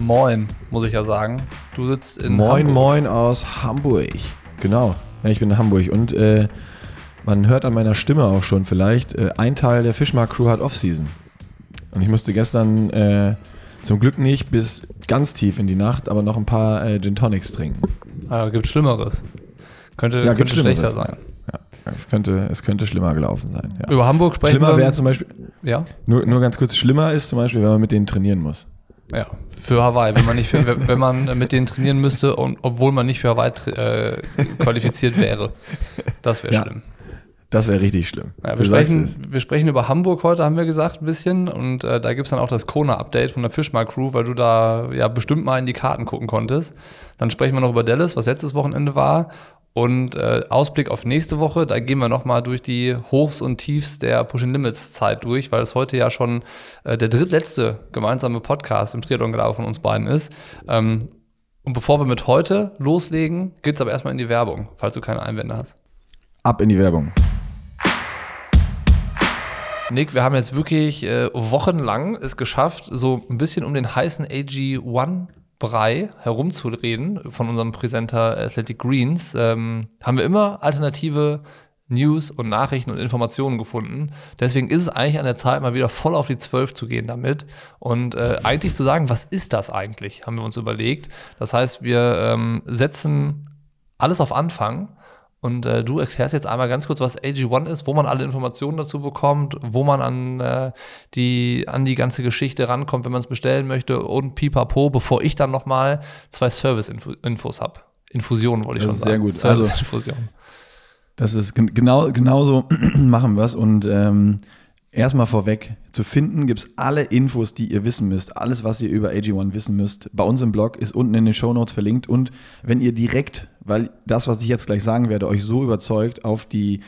Moin, muss ich ja sagen. Du sitzt in Moin, Hamburg. moin aus Hamburg. Genau, ja, ich bin in Hamburg und äh, man hört an meiner Stimme auch schon vielleicht, äh, ein Teil der Fischmarkt-Crew hat Off-Season. Und ich musste gestern äh, zum Glück nicht bis ganz tief in die Nacht, aber noch ein paar äh, Gin Tonics trinken. Ah, gibt Schlimmeres. Könnte, Ja, könnte schlechter sein. Ja, es könnte, es könnte schlimmer gelaufen sein. Ja. Über Hamburg sprechen Schlimmer wäre zum Beispiel, ja? nur, nur ganz kurz, schlimmer ist zum Beispiel, wenn man mit denen trainieren muss. Ja, für Hawaii. Wenn man, nicht für, wenn man mit denen trainieren müsste, und, obwohl man nicht für Hawaii äh, qualifiziert wäre. Das wäre Ja. schlimm. Das wäre richtig schlimm. Ja, wir, es. sprechen, wir sprechen über Hamburg heute, haben wir gesagt, ein bisschen. Und äh, da gibt's dann auch das Kona-Update von der Fischmark-Crew, weil du da ja bestimmt mal in die Karten gucken konntest. Dann sprechen wir noch über Dallas, was letztes Wochenende war. Und äh, Ausblick auf nächste Woche, da gehen wir nochmal durch die Hochs und Tiefs der Pushing Limits Zeit durch, weil es heute ja schon äh, der drittletzte gemeinsame Podcast im Triathlon gerade von uns beiden ist. Ähm, und bevor wir mit heute loslegen, geht's aber erstmal in die Werbung, falls du keine Einwände hast. Ab in die Werbung. Nick, wir haben jetzt wirklich äh, wochenlang es geschafft, so ein bisschen um den heißen AG1-Brei herumzureden von unserem Präsenter Athletic Greens. Ähm, haben wir immer alternative News und Nachrichten und Informationen gefunden. Deswegen ist es eigentlich an der Zeit, mal wieder voll auf die 12 zu gehen damit und äh, eigentlich zu sagen, was ist das eigentlich, haben wir uns überlegt. Das heißt, wir ähm, setzen alles auf Anfang. Und äh, du erklärst jetzt einmal ganz kurz, was AG1 ist, wo man alle Informationen dazu bekommt, wo man an, äh, die, an die ganze Geschichte rankommt, wenn man es bestellen möchte und pipapo, bevor ich dann nochmal zwei Service-Infos habe. Infusionen wollte ich Das schon ist sehr sagen. gut. Also- Service-Infusion. Das ist gen genau, so machen wir es. Und ähm, erstmal vorweg, zu finden gibt es alle Infos, die ihr wissen müsst. Alles, was ihr über AG1 wissen müsst. Bei uns im Blog ist unten in den Shownotes verlinkt. Und wenn ihr direkt, weil das, was ich jetzt gleich sagen werde, euch so überzeugt, auf die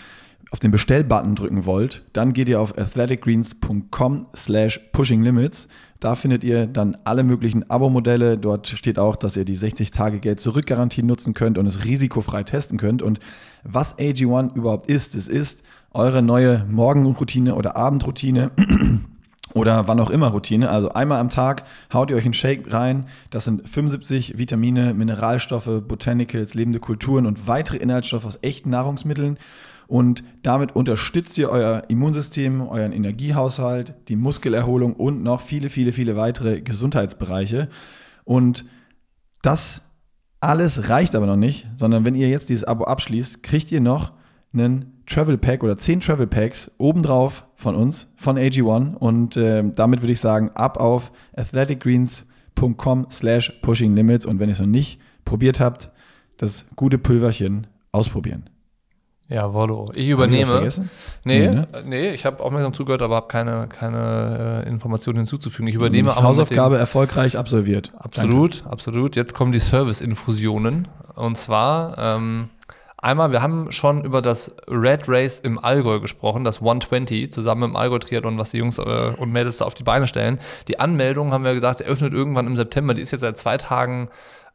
auf den Bestellbutton drücken wollt, dann geht ihr auf athleticgreens.com slash pushinglimits. Da findet ihr dann alle möglichen Abo-Modelle. Dort steht auch, dass ihr die 60-Tage-Geld-Zurück-Garantie nutzen könnt und es risikofrei testen könnt. Und was AG1 überhaupt ist, es ist eure neue Morgenroutine oder Abendroutine oder wann auch immer Routine. Also einmal am Tag haut ihr euch einen Shake rein. Das sind 75 Vitamine, Mineralstoffe, Botanicals, lebende Kulturen und weitere Inhaltsstoffe aus echten Nahrungsmitteln. Und damit unterstützt ihr euer Immunsystem, euren Energiehaushalt, die Muskelerholung und noch viele, viele, viele weitere Gesundheitsbereiche. Und das alles reicht aber noch nicht, sondern wenn ihr jetzt dieses Abo abschließt, kriegt ihr noch einen Travel Pack oder 10 Travel Packs obendrauf von uns, von AG1. Und äh, damit würde ich sagen, ab auf athleticgreens.com slash pushing limits. Und wenn ihr es noch nicht probiert habt, das gute Pülverchen ausprobieren. Jawollo. Ich Hab ich übernehme. vergessen? Nee, Nee, ne? nee, ich habe aufmerksam zugehört, aber habe keine, keine äh, Informationen hinzuzufügen. Ich übernehme dem- Hausaufgabe erfolgreich absolviert. Absolut, absolut. Jetzt kommen die Service-Infusionen. Und zwar ähm, einmal, wir haben schon über das Red Race im Allgäu gesprochen, das 120, zusammen im Allgäu-Triathlon, was die Jungs äh, und Mädels da auf die Beine stellen. Die Anmeldung, haben wir gesagt, eröffnet irgendwann im September. Die ist jetzt seit zwei Tagen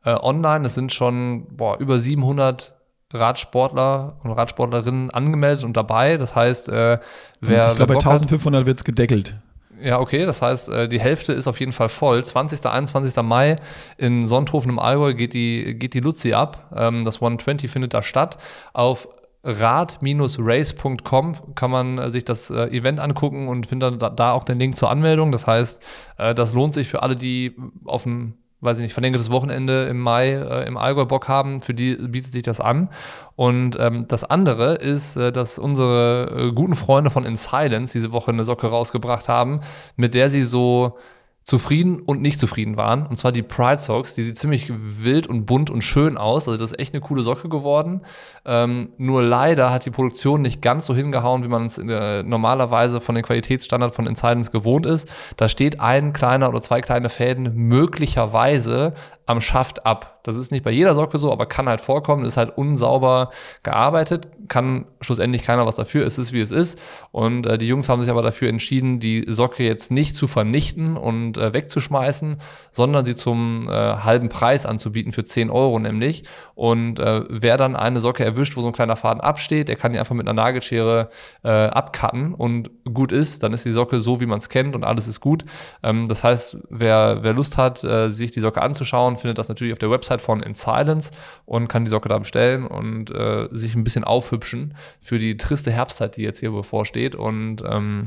äh, online. Es sind schon boah, über 700 Radsportler und Radsportlerinnen angemeldet und dabei. Das heißt, äh, wer, ich glaube, bei wer Bock hat- 1500 wird es gedeckelt. Ja, okay, das heißt, äh, die Hälfte ist auf jeden Fall voll. 20. 21. Mai in Sonthofen im Allgäu geht die, geht die Luzi ab. Ähm, Das 120 findet da statt. Auf rad-race.com kann man äh, sich das äh, Event angucken und findet da, auch den Link zur Anmeldung. Das heißt, das lohnt sich für alle, die auf ein, weiß ich nicht, verlängertes Wochenende im Mai äh, im Allgäu Bock haben. Für die bietet sich das an. Und ähm, das andere ist, äh, dass unsere äh, guten Freunde von In Silence diese Woche eine Socke rausgebracht haben, mit der sie so zufrieden und nicht zufrieden waren. Und zwar die Pride Socks. Die sieht ziemlich wild und bunt und schön aus. Also das ist echt eine coole Socke geworden. Ähm, nur leider hat die Produktion nicht ganz so hingehauen, wie man es äh, normalerweise von den Qualitätsstandards von Insidens gewohnt ist. Da steht ein kleiner oder zwei kleine Fäden möglicherweise am Schaft ab. Das ist nicht bei jeder Socke so, aber kann halt vorkommen, ist halt unsauber gearbeitet, kann schlussendlich keiner was dafür, es ist wie es ist. Und äh, die Jungs haben sich aber dafür entschieden, die Socke jetzt nicht zu vernichten und äh, wegzuschmeißen, sondern sie zum äh, halben Preis anzubieten für 10 Euro nämlich. Und äh, wer dann eine Socke erwischt, wo so ein kleiner Faden absteht, der kann die einfach mit einer Nagelschere äh, abcutten und gut ist, dann ist die Socke so, wie man es kennt und alles ist gut. Ähm, das heißt, wer, wer Lust hat, äh, sich die Socke anzuschauen, findet das natürlich auf der Website von In Silence und kann die Socke da bestellen und äh, sich ein bisschen aufhübschen für die triste Herbstzeit, die jetzt hier bevorsteht. Und ähm,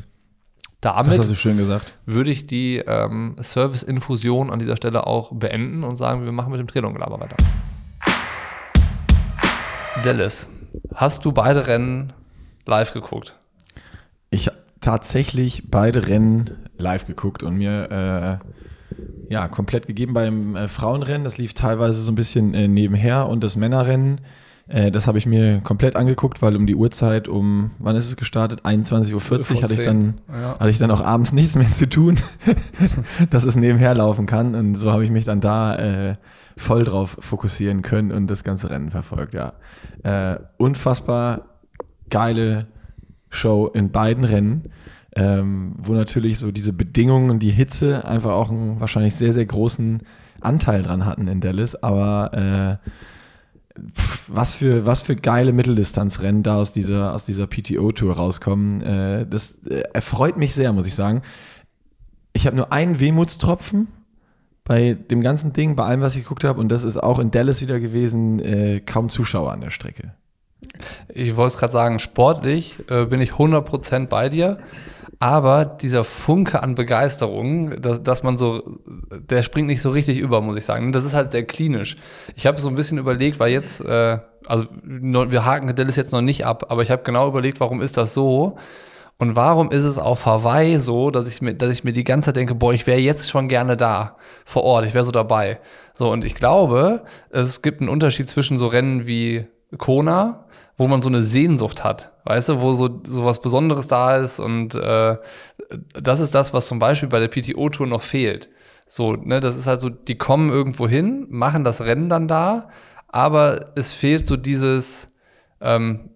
damit Das hast du schön gesagt. würde ich die ähm, Service-Infusion an dieser Stelle auch beenden und sagen, wir machen mit dem Trailergelaber weiter. Dallas, hast du beide Rennen live geguckt? Ich habe tatsächlich beide Rennen live geguckt und mir äh, ja, komplett gegeben beim äh, Frauenrennen. Das lief teilweise so ein bisschen äh, nebenher und das Männerrennen, äh, das habe ich mir komplett angeguckt, weil um die Uhrzeit, um, wann ist es gestartet? 21.40 Uhr hatte ich dann, Ja. hatte ich dann auch abends nichts mehr zu tun, dass es nebenher laufen kann. Und so habe ich mich dann da äh, voll drauf fokussieren können und das ganze Rennen verfolgt, ja. Äh, unfassbar geile Show in beiden Rennen, ähm, wo natürlich so diese Bedingungen und die Hitze einfach auch einen wahrscheinlich sehr, sehr großen Anteil dran hatten in Dallas. Aber äh, pf, was, für, was für geile Mitteldistanzrennen da aus dieser, aus dieser PTO-Tour rauskommen, äh, das äh, erfreut mich sehr, muss ich sagen. Ich habe nur einen Wehmutstropfen bei dem ganzen Ding, bei allem, was ich geguckt habe, und das ist auch in Dallas wieder gewesen, äh, kaum Zuschauer an der Strecke. Ich wollte es gerade sagen, sportlich äh, bin ich 100% bei dir. Aber dieser Funke an Begeisterung, dass, dass man so, der springt nicht so richtig über, muss ich sagen. Das ist halt sehr klinisch. Ich habe so ein bisschen überlegt, weil jetzt, äh, also wir haken Dallas jetzt noch nicht ab, aber ich habe genau überlegt, warum ist das so? Und warum ist es auf Hawaii so, dass ich mir, dass ich mir die ganze Zeit denke, boah, ich wäre jetzt schon gerne da, vor Ort, ich wäre so dabei. So, und ich glaube, es gibt einen Unterschied zwischen so Rennen wie Kona, wo man so eine Sehnsucht hat, weißt du, wo so, so was Besonderes da ist und äh, das ist das, was zum Beispiel bei der PTO-Tour noch fehlt. So, ne, das ist halt so, die kommen irgendwo hin, machen das Rennen dann da, aber es fehlt so dieses, ähm,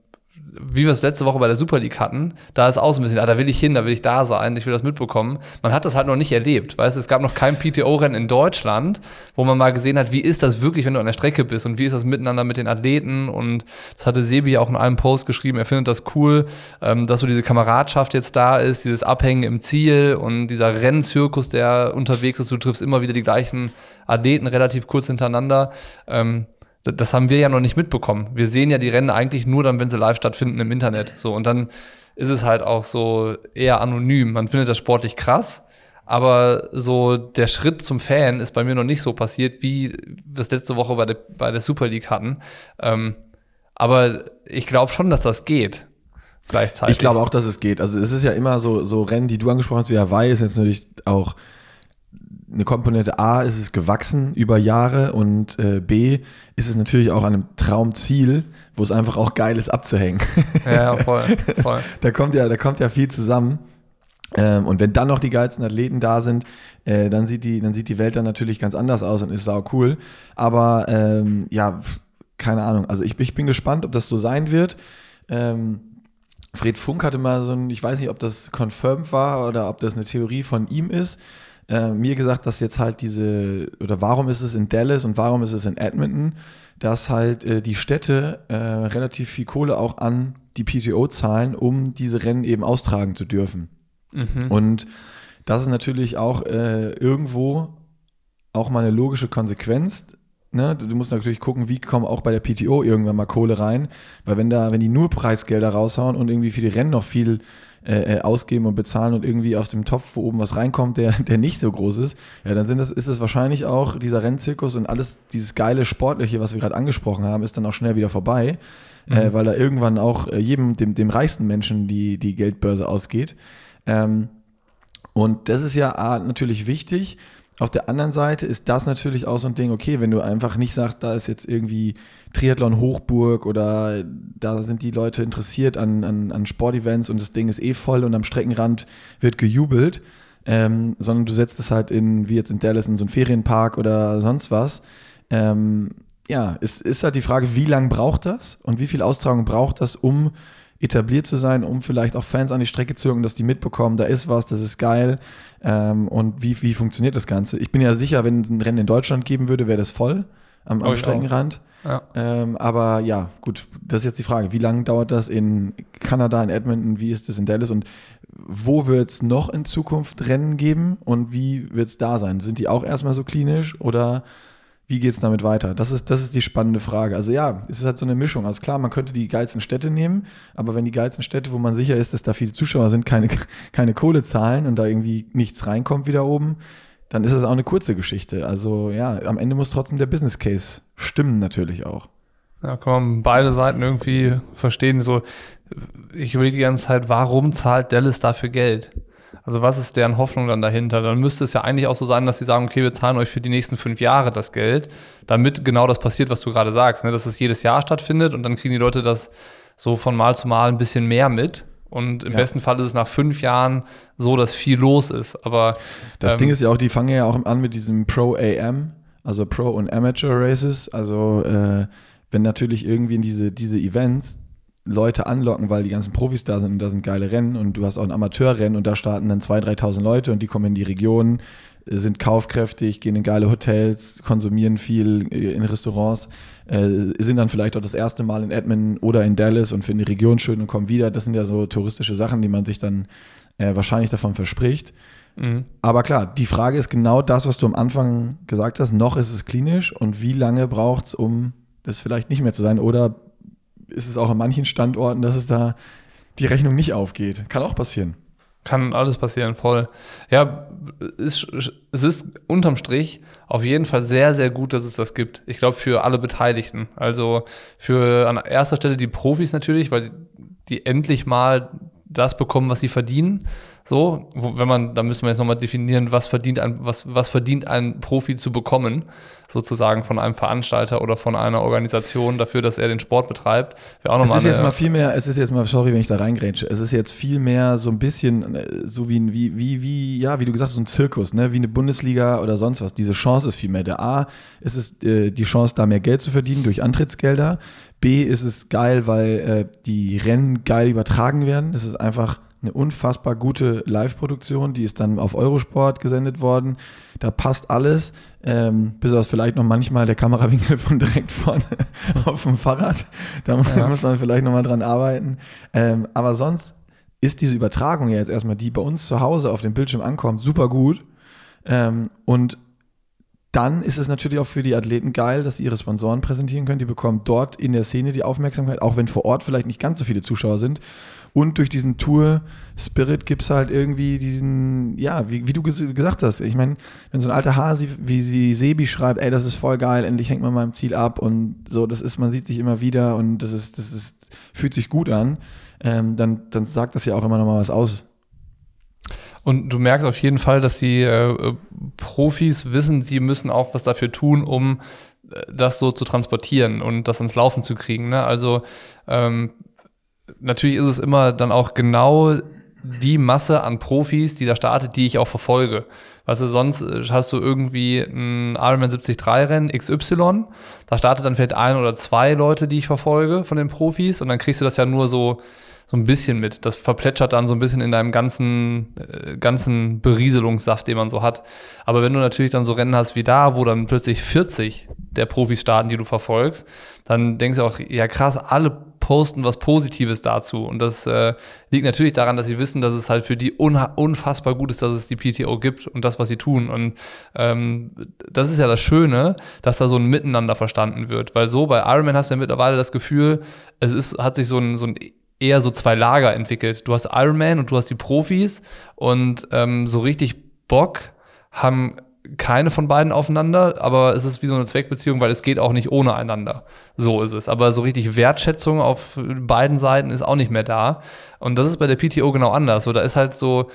wie wir es letzte Woche bei der Super League hatten, da ist auch so ein bisschen, ah, da will ich hin, da will ich da sein, ich will das mitbekommen. Man hat das halt noch nicht erlebt, weißt du, es gab noch kein PTO-Rennen in Deutschland, wo man mal gesehen hat, wie ist das wirklich, wenn du an der Strecke bist und wie ist das miteinander mit den Athleten und das hatte Sebi auch in einem Post geschrieben, er findet das cool, ähm, dass so diese Kameradschaft jetzt da ist, dieses Abhängen im Ziel und dieser Rennzirkus, der unterwegs ist, du triffst immer wieder die gleichen Athleten relativ kurz hintereinander. Ähm, das haben wir ja noch nicht mitbekommen. Wir sehen ja die Rennen eigentlich nur dann, wenn sie live stattfinden im Internet. So, und dann ist es halt auch so eher anonym. Man findet das sportlich krass, aber so der Schritt zum Fan ist bei mir noch nicht so passiert, wie wir es letzte Woche bei der, bei der Super League hatten. Ähm, aber ich glaube schon, dass das geht. Gleichzeitig. Ich glaube auch, dass es geht. Also es ist ja immer so, so Rennen, die du angesprochen hast, wie Hawaii ist jetzt natürlich auch eine Komponente A ist es gewachsen über Jahre und äh, B ist es natürlich auch an einem Traumziel, wo es einfach auch geil ist abzuhängen. Ja, voll, voll. da kommt ja, da kommt ja viel zusammen. Ähm, und wenn dann noch die geilsten Athleten da sind, äh, dann sieht die, dann sieht die Welt dann natürlich ganz anders aus und ist sau cool. Aber ähm, ja, keine Ahnung. Also ich, ich bin gespannt, ob das so sein wird. Ähm, Fred Funk hatte mal so ein, ich weiß nicht, ob das confirmed war oder ob das eine Theorie von ihm ist, äh, mir gesagt, dass jetzt halt diese, oder warum ist es in Dallas und warum ist es in Edmonton, dass halt äh, die Städte äh, relativ viel Kohle auch an die PTO zahlen, um diese Rennen eben austragen zu dürfen. Mhm. Und das ist natürlich auch äh, irgendwo auch mal eine logische Konsequenz. Ne? Du musst natürlich gucken, wie kommen auch bei der PTO irgendwann mal Kohle rein, weil wenn da, wenn die nur Preisgelder raushauen und irgendwie für die Rennen noch viel äh, äh, ausgeben und bezahlen und irgendwie aus dem Topf, wo oben was reinkommt, der, der nicht so groß ist, ja, dann sind das, ist es wahrscheinlich auch dieser Rennzirkus und alles, dieses geile Sportliche, was wir gerade angesprochen haben, ist dann auch schnell wieder vorbei, äh, weil da irgendwann auch äh, jedem, dem, dem reichsten Menschen die, die Geldbörse ausgeht. Ähm, und das ist ja A, natürlich wichtig. Auf der anderen Seite ist das natürlich auch so ein Ding, okay, wenn du einfach nicht sagst, da ist jetzt irgendwie Triathlon Hochburg oder da sind die Leute interessiert an, an, an Sportevents und das Ding ist eh voll und am Streckenrand wird gejubelt, ähm, sondern du setzt es halt in, wie jetzt in Dallas, in so einen Ferienpark oder sonst was. Ähm, ja, ist, ist halt die Frage, wie lange braucht das und wie viel Austragung braucht das, um etabliert zu sein, um vielleicht auch Fans an die Strecke zu holen, dass die mitbekommen, da ist was, das ist geil. Ähm, und wie, wie funktioniert das Ganze? Ich bin ja sicher, wenn es ein Rennen in Deutschland geben würde, wäre das voll am, am oh, Streckenrand. Ja. Ähm, aber ja, gut, das ist jetzt die Frage. Wie lange dauert das in Kanada, in Edmonton? Wie ist das in Dallas? Und wo wird es noch in Zukunft Rennen geben? Und wie wird es da sein? Sind die auch erstmal so klinisch oder wie geht es damit weiter? Das ist, das ist die spannende Frage. Also ja, es ist halt so eine Mischung. Also klar, man könnte die geilsten Städte nehmen, aber wenn die geilsten Städte, wo man sicher ist, dass da viele Zuschauer sind, keine, keine Kohle zahlen und da irgendwie nichts reinkommt wieder oben, dann ist es auch eine kurze Geschichte. Also ja, am Ende muss trotzdem der Business Case stimmen natürlich auch. Ja, kann man beide Seiten irgendwie verstehen. So, ich überlege die ganze Zeit, warum zahlt Dallas dafür Geld? Also was ist deren Hoffnung dann dahinter? Dann müsste es ja eigentlich auch so sein, dass sie sagen, okay, wir zahlen euch für die nächsten fünf Jahre das Geld, damit genau das passiert, was du gerade sagst, ne? dass es jedes Jahr stattfindet und dann kriegen die Leute das so von Mal zu Mal ein bisschen mehr mit. Und im ja. besten Fall ist es nach fünf Jahren so, dass viel los ist. Aber das ähm, Ding ist ja auch, die fangen ja auch an mit diesem Pro AM, also Pro und Amateur Races. Also äh, wenn natürlich irgendwie in diese, diese Events Leute anlocken, weil die ganzen Profis da sind und da sind geile Rennen und du hast auch ein Amateurrennen und da starten dann 2.000, 3.000 Leute und die kommen in die Region, sind kaufkräftig, gehen in geile Hotels, konsumieren viel in Restaurants, äh, sind dann vielleicht auch das erste Mal in Edmonton oder in Dallas und finden die Region schön und kommen wieder. Das sind ja so touristische Sachen, die man sich dann äh, wahrscheinlich davon verspricht. Mhm. Aber klar, die Frage ist genau das, was du am Anfang gesagt hast. Noch ist es klinisch und wie lange braucht es, um das vielleicht nicht mehr zu sein? Oder ist es auch an manchen Standorten, dass es da die Rechnung nicht aufgeht. Kann auch passieren. Kann alles passieren, voll. Ja, es ist unterm Strich auf jeden Fall sehr, sehr gut, dass es das gibt. Ich glaube, für alle Beteiligten. Also für an erster Stelle die Profis natürlich, weil die endlich mal das bekommen, was sie verdienen. So, wenn man, da müssen wir jetzt nochmal definieren, was verdient ein, was, was verdient ein Profi zu bekommen, sozusagen von einem Veranstalter oder von einer Organisation dafür, dass er den Sport betreibt. Auch noch es ist jetzt mal viel mehr, es ist jetzt mal, sorry, wenn ich da reingrätsche, es ist jetzt viel mehr so ein bisschen äh, so wie, wie, wie, wie, ja, wie du gesagt hast, so ein Zirkus, ne, wie eine Bundesliga oder sonst was. Diese Chance ist viel mehr. Der A ist es äh, die Chance, da mehr Geld zu verdienen durch Antrittsgelder. B ist es geil, weil äh, die Rennen geil übertragen werden. Es ist einfach eine unfassbar gute Live-Produktion, die ist dann auf Eurosport gesendet worden. Da passt alles, ähm, bis auf vielleicht noch manchmal der Kamerawinkel von direkt vorne auf dem Fahrrad. Da ja. muss man vielleicht nochmal dran arbeiten. Ähm, aber sonst ist diese Übertragung ja jetzt erstmal, die bei uns zu Hause auf dem Bildschirm ankommt, super gut. Ähm, und dann ist es natürlich auch für die Athleten geil, dass sie ihre Sponsoren präsentieren können. Die bekommen dort in der Szene die Aufmerksamkeit, auch wenn vor Ort vielleicht nicht ganz so viele Zuschauer sind. Und durch diesen Tour-Spirit gibt es halt irgendwie diesen, ja, wie, wie du ges gesagt hast. Ich meine, wenn so ein alter Hasi wie sie Sebi schreibt, ey, das ist voll geil, endlich hängt man im Ziel ab und so, das ist, man sieht sich immer wieder und das ist, das ist, fühlt sich gut an, ähm, dann, dann sagt das ja auch immer noch mal was aus. Und du merkst auf jeden Fall, dass die äh, Profis wissen, sie müssen auch was dafür tun, um äh, das so zu transportieren und das ans Laufen zu kriegen. Ne? Also ähm, natürlich ist es immer dann auch genau die Masse an Profis, die da startet, die ich auch verfolge. Weißt du, sonst äh, hast du irgendwie ein Ironman 73 Rennen XY, da startet dann vielleicht ein oder zwei Leute, die ich verfolge von den Profis und dann kriegst du das ja nur so so ein bisschen mit. Das verplätschert dann so ein bisschen in deinem ganzen, äh, ganzen Berieselungssaft, den man so hat. Aber wenn du natürlich dann so Rennen hast wie da, wo dann plötzlich 40 der Profis starten, die du verfolgst, dann denkst du auch, ja krass, alle posten was Positives dazu. Und das äh, liegt natürlich daran, dass sie wissen, dass es halt für die unfassbar gut ist, dass es die PTO gibt und das, was sie tun. Und ähm, das ist ja das Schöne, dass da so ein Miteinander verstanden wird. Weil so bei Ironman hast du ja mittlerweile das Gefühl, es ist, hat sich so ein, so ein eher so zwei Lager entwickelt. Du hast Ironman und du hast die Profis und ähm, so richtig Bock haben keine von beiden aufeinander, aber es ist wie so eine Zweckbeziehung, weil es geht auch nicht ohne einander. So ist es. Aber so richtig Wertschätzung auf beiden Seiten ist auch nicht mehr da. Und das ist bei der PTO genau anders. So, da ist halt so,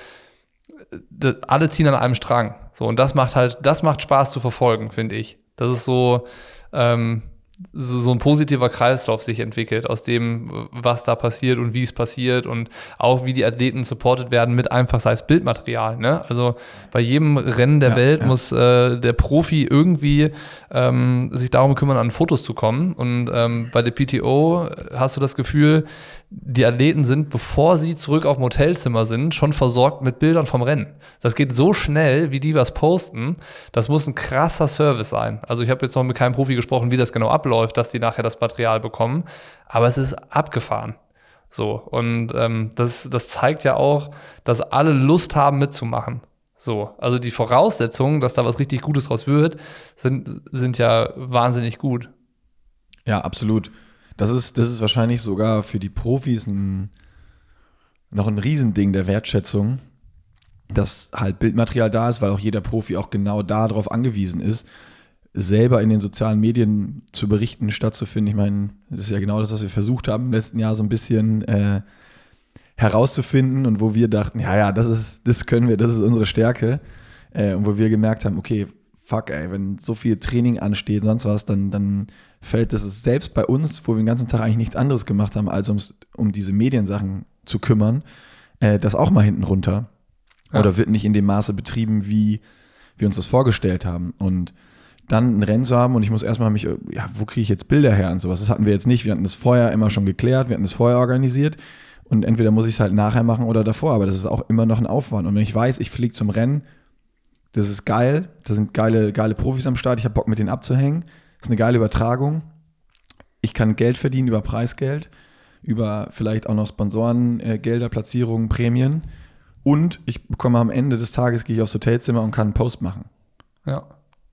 alle ziehen an einem Strang. So, und das macht halt, das macht Spaß zu verfolgen, finde ich. Das ist so, ähm, so, so ein positiver Kreislauf sich entwickelt, aus dem, was da passiert und wie es passiert und auch wie die Athleten supported werden mit einfach sei es Bildmaterial. Ne? Also bei jedem Rennen der ja, Welt ja. muss äh, der Profi irgendwie ähm, sich darum kümmern, an Fotos zu kommen. Und ähm, bei der PTO hast du das Gefühl, die Athleten sind, bevor sie zurück auf dem Hotelzimmer sind, schon versorgt mit Bildern vom Rennen. Das geht so schnell, wie die was posten. Das muss ein krasser Service sein. Also ich habe jetzt noch mit keinem Profi gesprochen, wie das genau abläuft, dass die nachher das Material bekommen. Aber es ist abgefahren. So, und ähm, das, das zeigt ja auch, dass alle Lust haben mitzumachen. So, also die Voraussetzungen, dass da was richtig Gutes draus wird, sind, sind ja wahnsinnig gut. Ja, absolut. Das ist, das ist wahrscheinlich sogar für die Profis ein, noch ein Riesending der Wertschätzung, dass halt Bildmaterial da ist, weil auch jeder Profi auch genau darauf angewiesen ist, selber in den sozialen Medien zu berichten, stattzufinden. Ich meine, das ist ja genau das, was wir versucht haben im letzten Jahr so ein bisschen äh, herauszufinden und wo wir dachten, ja, ja, das ist, das können wir, das ist unsere Stärke. Äh, und wo wir gemerkt haben, okay, fuck, ey, wenn so viel Training ansteht, sonst was, dann, dann fällt das selbst bei uns, wo wir den ganzen Tag eigentlich nichts anderes gemacht haben, als ums, um diese Mediensachen zu kümmern, äh, das auch mal hinten runter. Ja. Oder wird nicht in dem Maße betrieben, wie wir uns das vorgestellt haben. Und dann ein Rennen zu haben und ich muss erstmal mich, ja, wo kriege ich jetzt Bilder her und sowas? Das hatten wir jetzt nicht. Wir hatten das vorher immer schon geklärt, wir hatten das vorher organisiert. Und entweder muss ich es halt nachher machen oder davor, aber das ist auch immer noch ein Aufwand. Und wenn ich weiß, ich fliege zum Rennen, das ist geil, da sind geile, geile Profis am Start, ich habe Bock mit denen abzuhängen, das ist eine geile Übertragung. Ich kann Geld verdienen über Preisgeld, über vielleicht auch noch Sponsorengelder, äh, Platzierungen, Prämien. Und ich bekomme am Ende des Tages, gehe ich aufs Hotelzimmer und kann einen Post machen. Ja.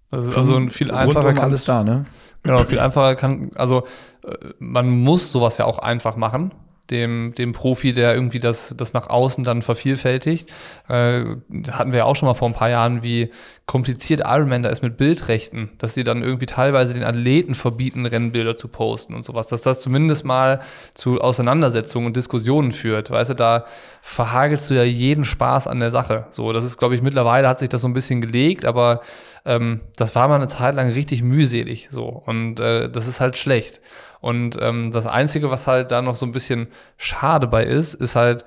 Also, also ein viel einfacher kann alles da, ne? Genau, viel einfacher kann, also äh, man muss sowas ja auch einfach machen dem, dem Profi, der irgendwie das, das nach außen dann vervielfältigt. Äh, hatten wir ja auch schon mal vor ein paar Jahren, wie kompliziert Ironman da ist mit Bildrechten, dass sie dann irgendwie teilweise den Athleten verbieten, Rennbilder zu posten und sowas, dass das zumindest mal zu Auseinandersetzungen und Diskussionen führt. Weißt du, da verhagelst du ja jeden Spaß an der Sache. So, das ist, glaube ich, mittlerweile hat sich das so ein bisschen gelegt, aber ähm, das war mal eine Zeit lang richtig mühselig so und äh, das ist halt schlecht. Und ähm, das Einzige, was halt da noch so ein bisschen schade bei ist, ist halt,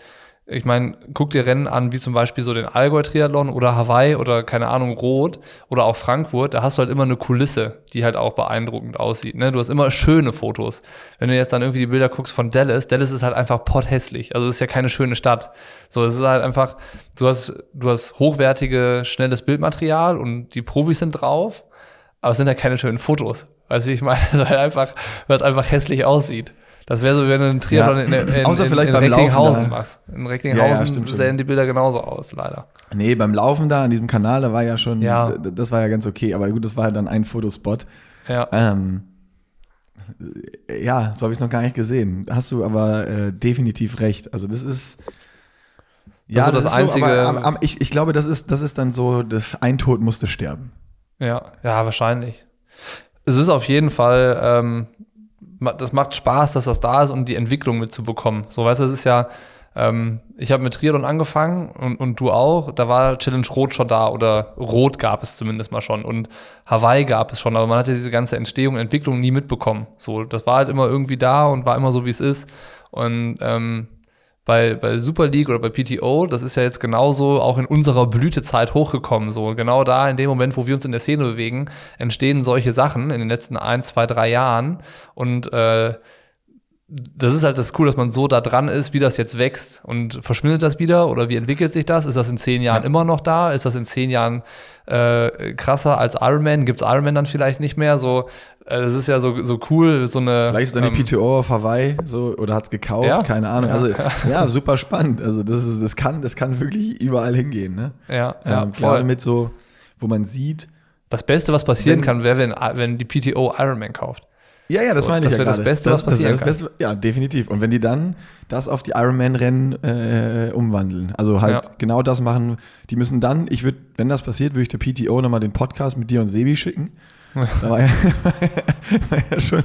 ich meine, guck dir Rennen an, wie zum Beispiel so den Allgäu-Triathlon oder Hawaii oder keine Ahnung, Rot oder auch Frankfurt, da hast du halt immer eine Kulisse, die halt auch beeindruckend aussieht. Ne? Du hast immer schöne Fotos. Wenn du jetzt dann irgendwie die Bilder guckst von Dallas, Dallas ist halt einfach potthässlich. Also es ist ja keine schöne Stadt. So, es ist halt einfach, du hast, du hast hochwertige, schnelles Bildmaterial und die Profis sind drauf, aber es sind ja keine schönen Fotos. Weißt du, wie ich meine? Weil einfach, weil es einfach hässlich aussieht. Das wäre so, wenn du einen Triathlon ja. in, in, Außer vielleicht in, in Recklinghausen machst. In Recklinghausen ja, ja, sehen die Bilder genauso aus, leider. Nee, beim Laufen da an diesem Kanal, da war ja schon, ja. das war ja ganz okay. Aber gut, das war halt dann ein Fotospot. Ja. Ähm, ja, so habe ich es noch gar nicht gesehen. Hast du aber äh, definitiv recht. Also das ist ja also das, das einzige. So, aber, aber, ich, ich glaube, das ist, das ist dann so, ein Tod musste sterben. Ja, ja, wahrscheinlich es ist auf jeden Fall, ähm, das macht Spaß, dass das da ist und die Entwicklung mitzubekommen. So, weißt du, es ist ja, ähm, ich habe mit Triathlon angefangen und, und du auch. Da war Challenge Rot schon da oder Rot gab es zumindest mal schon und Hawaii gab es schon, aber man hatte diese ganze Entstehung und Entwicklung nie mitbekommen. So, das war halt immer irgendwie da und war immer so, wie es ist. Und ähm, bei, bei Super League oder bei PTO, das ist ja jetzt genauso auch in unserer Blütezeit hochgekommen. So genau da, in dem Moment, wo wir uns in der Szene bewegen, entstehen solche Sachen in den letzten ein, zwei, drei Jahren. Und äh, das ist halt das Cool, dass man so da dran ist, wie das jetzt wächst. Und verschwindet das wieder oder wie entwickelt sich das? Ist das in zehn Jahren ja. immer noch da? Ist das in zehn Jahren äh, krasser als Iron Man? Gibt es Iron Man dann vielleicht nicht mehr? So, das ist ja so, so cool, so eine. Vielleicht ist dann ähm, die PTO auf Hawaii so oder hat es gekauft, ja? keine Ahnung. Also ja. ja, super spannend. Also das ist, das kann, das kann wirklich überall hingehen, ne? Ja, ja ähm, Gerade mit so, wo man sieht. Das Beste, was passieren wenn, kann, wäre, wenn, wenn die PTO Ironman kauft. Ja, ja, das so, meine ich das ja Das wäre das Beste, was passieren das Beste, Ja, definitiv. Und wenn die dann das auf die Ironman-Rennen äh, umwandeln, also halt ja. genau das machen, die müssen dann, ich würde, wenn das passiert, würde ich der PTO nochmal den Podcast mit dir und Sebi schicken. Da war ja, war ja, schon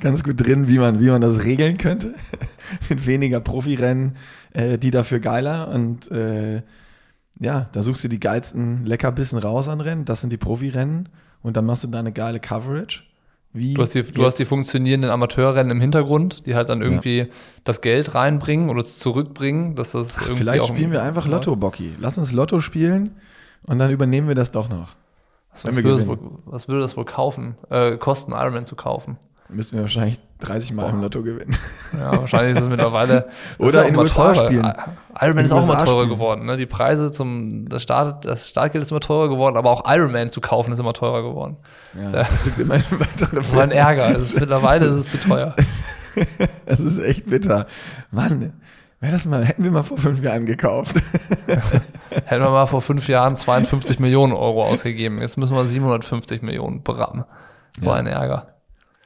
ganz gut drin, wie man, wie man das regeln könnte. mit weniger Profirennen, äh, die dafür geiler und äh, ja, da suchst du die geilsten Leckerbissen raus an Rennen, das sind die Profirennen und dann machst du da eine geile Coverage wie du, hast die, du hast die funktionierenden Amateurrennen im Hintergrund, die halt dann irgendwie ja. das Geld reinbringen oder zurückbringen. Dass das Ach, vielleicht spielen wir einfach Lotto, Bocky. Lass uns Lotto spielen und dann übernehmen wir das doch noch. Was, was, würde, das wohl, was würde, das wohl, kaufen, äh, kosten, Ironman zu kaufen? Müssen wir wahrscheinlich 30 Mal im Lotto gewinnen. Ja, wahrscheinlich ist es mittlerweile. Oder in den USA spielen. Ironman In ist auch immer teurer spielen. geworden. Ne? Die Preise zum das, Start, das Startgeld ist immer teurer geworden, aber auch Ironman zu kaufen ist immer teurer geworden. Ja, das wird immer eine weitere Das war ein Ärger. Also mittlerweile ist es zu teuer. Das ist echt bitter. Mann, wäre das mal, hätten wir mal vor fünf Jahren gekauft. Hätten wir mal vor fünf Jahren 52 Millionen Euro ausgegeben. Jetzt müssen wir 750 Millionen berammen. So Ja. ein Ärger.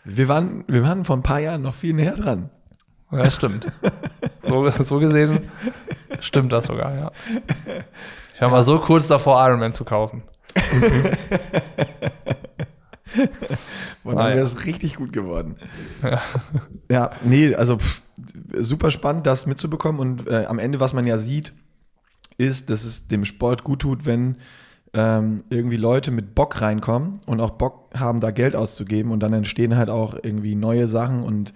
Wir waren, wir waren vor ein paar Jahren noch viel näher dran. Ja, das stimmt. So, so gesehen stimmt das sogar, ja. Ich war mal so kurz davor, Ironman zu kaufen. Und dann wäre es richtig gut geworden. Ja. Ja, nee, also pff, super spannend, das mitzubekommen. Und äh, am Ende, was man ja sieht, ist, dass es dem Sport gut tut, wenn ähm, irgendwie Leute mit Bock reinkommen und auch Bock haben, da Geld auszugeben. Und dann entstehen halt auch irgendwie neue Sachen und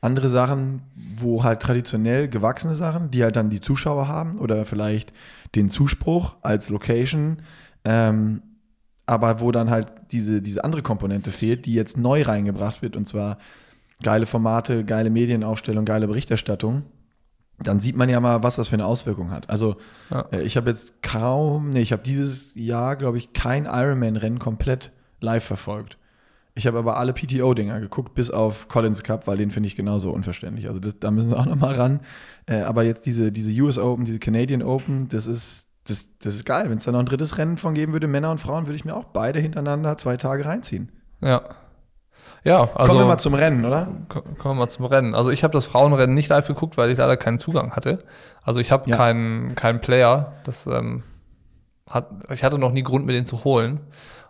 andere Sachen, wo halt traditionell gewachsene Sachen, die halt dann die Zuschauer haben oder vielleicht den Zuspruch als Location, ähm, aber wo dann halt diese, diese andere Komponente fehlt, die jetzt neu reingebracht wird und zwar geile Formate, geile Medienaufstellung, geile Berichterstattung, dann sieht man ja mal, was das für eine Auswirkung hat. Also Ja. äh, ich habe jetzt kaum, nee, ich habe dieses Jahr, glaube ich, kein Ironman-Rennen komplett live verfolgt. Ich habe aber alle PTO-Dinger geguckt, bis auf Collins Cup, weil den finde ich genauso unverständlich. Also das, da müssen sie auch noch mal ran. Äh, aber jetzt diese, diese US Open, diese Canadian Open, das ist, das, das ist geil. Wenn es da noch ein drittes Rennen von geben würde, Männer und Frauen, würde ich mir auch beide hintereinander zwei Tage reinziehen. Ja. Ja, also Kommen wir mal zum Rennen, oder? ko- kommen wir mal zum Rennen. Also ich habe das Frauenrennen nicht live geguckt, weil ich leider keinen Zugang hatte. Also ich habe Ja. keinen keinen Player. Das ähm, hat, ich hatte noch nie Grund, mir den zu holen.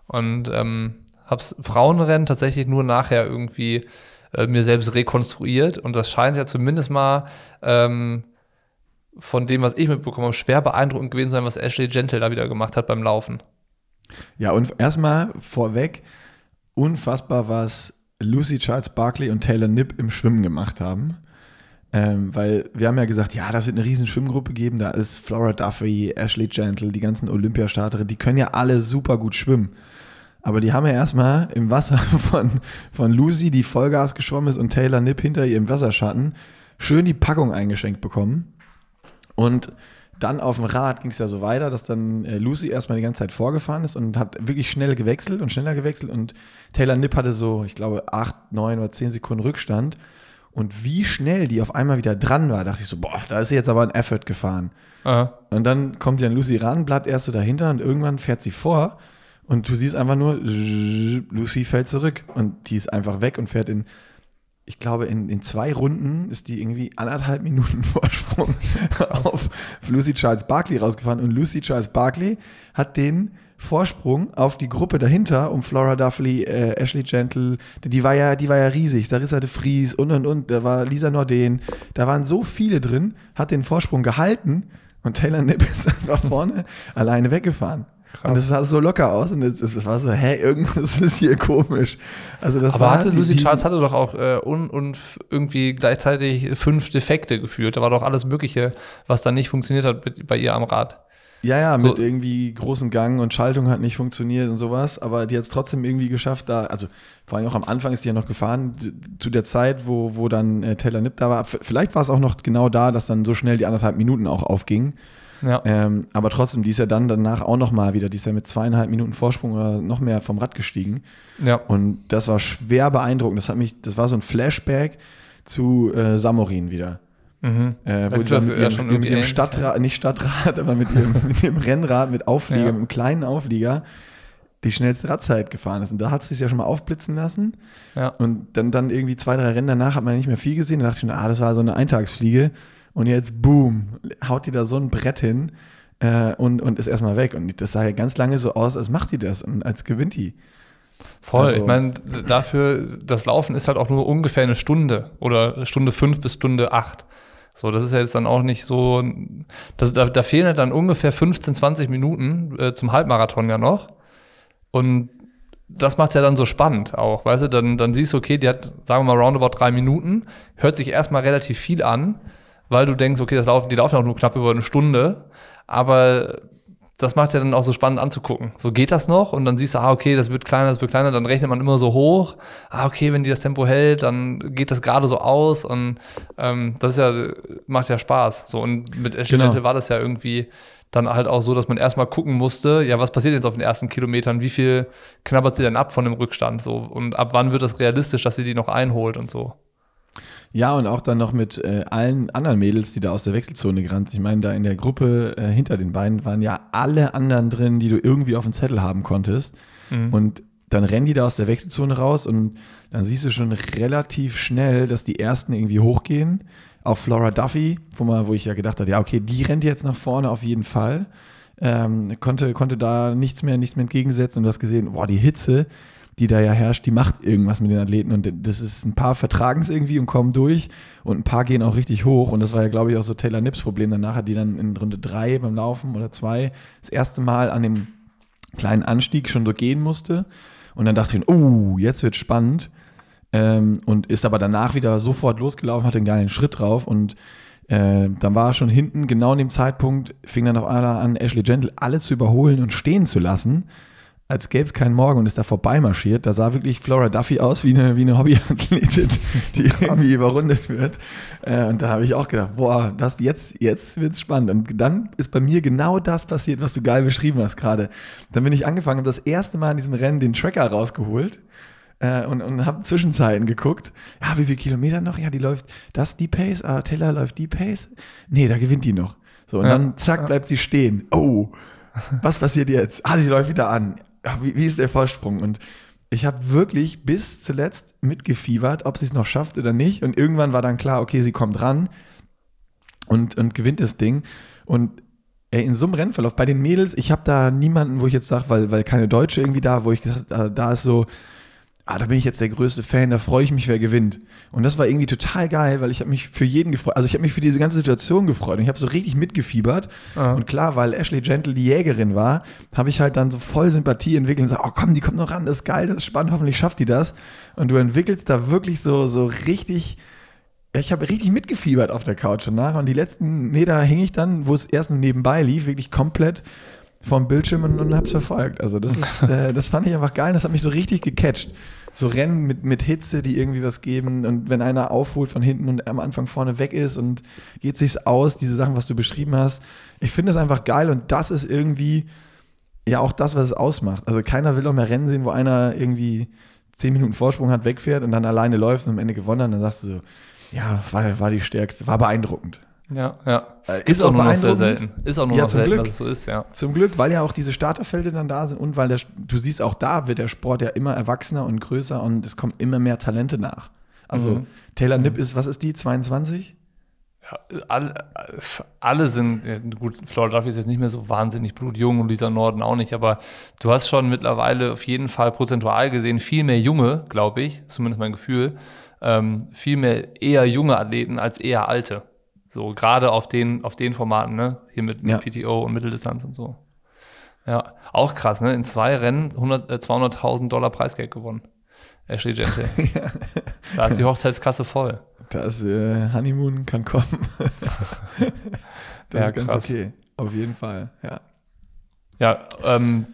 Und ähm, hab's Frauenrennen tatsächlich nur nachher irgendwie äh, mir selbst rekonstruiert. Und das scheint ja zumindest mal ähm, von dem, was ich mitbekommen habe, schwer beeindruckend gewesen sein, was Ashley Gentle da wieder gemacht hat beim Laufen. Ja, und erstmal vorweg, unfassbar, was Lucy Charles Barkley und Taylor Nipp im Schwimmen gemacht haben. Ähm, weil wir haben ja gesagt, ja, das wird eine riesen Schwimmgruppe geben. Da ist Flora Duffy, Ashley Gentle, die ganzen Olympiastarterinnen, die können ja alle super gut schwimmen. Aber die haben ja erstmal im Wasser von, von Lucy, die Vollgas geschwommen ist, und Taylor Nipp hinter ihr im Wasserschatten, schön die Packung eingeschenkt bekommen. Und dann auf dem Rad ging es ja so weiter, dass dann äh, Lucy erstmal die ganze Zeit vorgefahren ist und hat wirklich schnell gewechselt und schneller gewechselt. Und Taylor Nipp hatte so, ich glaube, acht, neun oder zehn Sekunden Rückstand. Und wie schnell die auf einmal wieder dran war, dachte ich so, boah, da ist sie jetzt aber ein Effort gefahren. Aha. Und dann kommt sie an Lucy ran, bleibt erst so dahinter und irgendwann fährt sie vor und du siehst einfach nur, Lucy fällt zurück und die ist einfach weg und fährt in, ich glaube, in, in zwei Runden ist die irgendwie anderthalb Minuten Vorsprung auf Lucy Charles Barkley rausgefahren. Und Lucy Charles Barkley hat den Vorsprung auf die Gruppe dahinter um Flora Duffy, äh, Ashley Gentle, die war ja, die war ja riesig, Sarissa de Vries und und und, da war Lisa Norden, da waren so viele drin, hat den Vorsprung gehalten und Taylor Nipp ist einfach vorne alleine weggefahren. Krass. Und es sah so locker aus und es, es war so, hä, irgendwas ist hier komisch. Also das Aber war hatte Lucy Charles hatte doch auch äh, un, und f- irgendwie gleichzeitig fünf Defekte geführt. Da war doch alles Mögliche, was dann nicht funktioniert hat mit, bei ihr am Rad. Ja, ja, So- mit irgendwie großen Gang und Schaltung hat nicht funktioniert und sowas, aber die hat es trotzdem irgendwie geschafft, da, also vor allem auch am Anfang ist die ja noch gefahren, zu der Zeit, wo, wo dann äh, Taylor Nipp da war. Vielleicht war es auch noch genau da, dass dann so schnell die anderthalb Minuten auch aufgingen. Ja. Ähm, aber trotzdem, die ist ja dann danach auch noch mal wieder, die ist ja mit zweieinhalb Minuten Vorsprung oder noch mehr vom Rad gestiegen. ja. Und das war schwer beeindruckend. Das hat mich, das war so ein Flashback zu äh, Samorin wieder. Mhm. Äh, wo die dann mit ja ihrem, mit ihrem Stadtrad, nicht Stadtrad, aber mit ihrem, mit ihrem Rennrad, mit Auflieger, Ja. mit einem kleinen Auflieger, die schnellste Radzeit gefahren ist. Und da hat sie es ja schon mal aufblitzen lassen. Ja. Und dann, dann irgendwie zwei, drei Rennen danach hat man nicht mehr viel gesehen. Da dachte ich schon, ah, das war so eine Eintagsfliege. Und jetzt, boom, haut die da so ein Brett hin äh, und, und ist erstmal weg. Und das sah ja ganz lange so aus, als macht die das und als gewinnt die. Voll. Also- ich meine, dafür, das Laufen ist halt auch nur ungefähr eine Stunde oder Stunde fünf bis Stunde acht. So, das ist ja jetzt dann auch nicht so. Das, da, da fehlen halt dann ungefähr 15, 20 Minuten äh, zum Halbmarathon ja noch. Und das macht ja dann so spannend auch, weißt du? Dann, dann siehst du, okay, die hat, sagen wir mal, roundabout drei Minuten, hört sich erstmal relativ viel an, weil du denkst, okay, das laufen, die laufen auch nur knapp über eine Stunde, aber das macht ja dann auch so spannend anzugucken. So geht das noch und dann siehst du, ah, okay, das wird kleiner, das wird kleiner, dann rechnet man immer so hoch. Ah, okay, wenn die das Tempo hält, dann geht das gerade so aus und ähm, das ist ja, macht ja Spaß. So und mit Ashley Genau. War das ja irgendwie dann halt auch so, dass man erstmal gucken musste, ja, was passiert jetzt auf den ersten Kilometern, wie viel knabbert sie denn ab von dem Rückstand so und ab wann wird das realistisch, dass sie die noch einholt und so. Ja, und auch dann noch mit äh, allen anderen Mädels, die da aus der Wechselzone gerannt sind. Ich meine, da in der Gruppe äh, hinter den beiden waren ja alle anderen drin, die du irgendwie auf dem Zettel haben konntest. Und dann rennen die da aus der Wechselzone raus und dann siehst du schon relativ schnell, dass die ersten irgendwie hochgehen. Auch Flora Duffy, wo, man, wo ich ja gedacht habe, ja, okay, die rennt jetzt nach vorne auf jeden Fall. Ähm, konnte, konnte da nichts mehr, nichts mehr entgegensetzen und du hast gesehen, boah, die Hitze, die da ja herrscht, die macht irgendwas mit den Athleten und das ist ein paar vertragen es irgendwie und kommen durch und ein paar gehen auch richtig hoch und das war ja, glaube ich, auch so Taylor Nips Problem. Danach hat die dann in Runde drei beim Laufen oder zwei das erste Mal an dem kleinen Anstieg schon so gehen musste und dann dachte ich, oh, jetzt wird spannend ähm, und ist aber danach wieder sofort losgelaufen, hatte einen geilen Schritt drauf und äh, dann war schon hinten, genau in dem Zeitpunkt, fing dann auf einmal an, Ashley Gentle alles zu überholen und stehen zu lassen, als gäbe es keinen Morgen und ist da vorbeimarschiert. Da sah wirklich Flora Duffy aus wie eine, wie eine Hobbyathletin, die irgendwie überrundet wird. Äh, und da habe ich auch gedacht, boah, das jetzt, jetzt wird's spannend. Und dann ist bei mir genau das passiert, was du geil beschrieben hast gerade. Dann bin ich angefangen, habe das erste Mal in diesem Rennen den Tracker rausgeholt äh, und, und habe Zwischenzeiten geguckt. Ja, wie viele Kilometer noch? Ja, die läuft das die Pace, ah, Taylor läuft die Pace. Nee, da gewinnt die noch. So, und Ja. dann zack, bleibt sie stehen. Oh, was passiert jetzt? Ah, sie läuft wieder an. Wie, wie ist der Vorsprung? Und ich habe wirklich bis zuletzt mitgefiebert, ob sie es noch schafft oder nicht. Und irgendwann war dann klar, okay, sie kommt ran und, und gewinnt das Ding. Und ey, in so einem Rennverlauf, bei den Mädels, ich habe da niemanden, wo ich jetzt sage, weil, weil keine Deutsche irgendwie da, wo ich gesagt da ist so, ah, da bin ich jetzt der größte Fan, da freue ich mich, wer gewinnt. Und das war irgendwie total geil, weil ich habe mich für jeden gefreut. Also ich habe mich für diese ganze Situation gefreut und ich habe so richtig mitgefiebert. Ja. Und klar, weil Ashley Gentle die Jägerin war, habe ich halt dann so voll Sympathie entwickelt und gesagt, oh komm, die kommt noch ran, das ist geil, das ist spannend, hoffentlich schafft die das. Und du entwickelst da wirklich so, so richtig, ich habe richtig mitgefiebert auf der Couch danach und die letzten Meter hing ich dann, wo es erst nur nebenbei lief, wirklich komplett vom Bildschirm und, und hab's verfolgt. Also das ist, äh, das fand ich einfach geil, das hat mich so richtig gecatcht. So Rennen mit, mit Hitze, die irgendwie was geben und wenn einer aufholt von hinten und am Anfang vorne weg ist und geht sich's aus, diese Sachen, was du beschrieben hast. Ich finde es einfach geil und das ist irgendwie ja auch das, was es ausmacht. Also keiner will auch mehr Rennen sehen, wo einer irgendwie zehn Minuten Vorsprung hat, wegfährt und dann alleine läuft und am Ende gewonnen hat. Dann sagst du so, ja, war, war die stärkste, war beeindruckend. Ja, ja. Äh, Ist auch nur noch sehr selten. Ist auch nur Ja, noch selten, Glück. dass es so ist, ja. Zum Glück, weil ja auch diese Starterfelder dann da sind und weil der, du siehst auch da wird der Sport ja immer erwachsener und größer und es kommen immer mehr Talente nach. Also Mhm. Taylor Nipp ist, was ist die, 22? Ja, alle, alle sind, ja, gut, Flora Duffy ist jetzt nicht mehr so wahnsinnig blutjung und Lisa Norden auch nicht, aber du hast schon mittlerweile auf jeden Fall prozentual gesehen viel mehr junge, glaube ich, zumindest mein Gefühl, ähm, viel mehr eher junge Athleten als eher alte. So, gerade auf den, auf den Formaten, ne? Hier mit, mit Ja. PTO und Mitteldistanz und so. Ja, auch krass, ne? In zwei Rennen 100, äh, 200.000 Dollar Preisgeld gewonnen. Ashley Gentle. Da ist die Hochzeitskasse voll. Das äh, Honeymoon kann kommen. das Ja, ist ganz krass. okay. Auf jeden Fall, ja. Ja, ähm,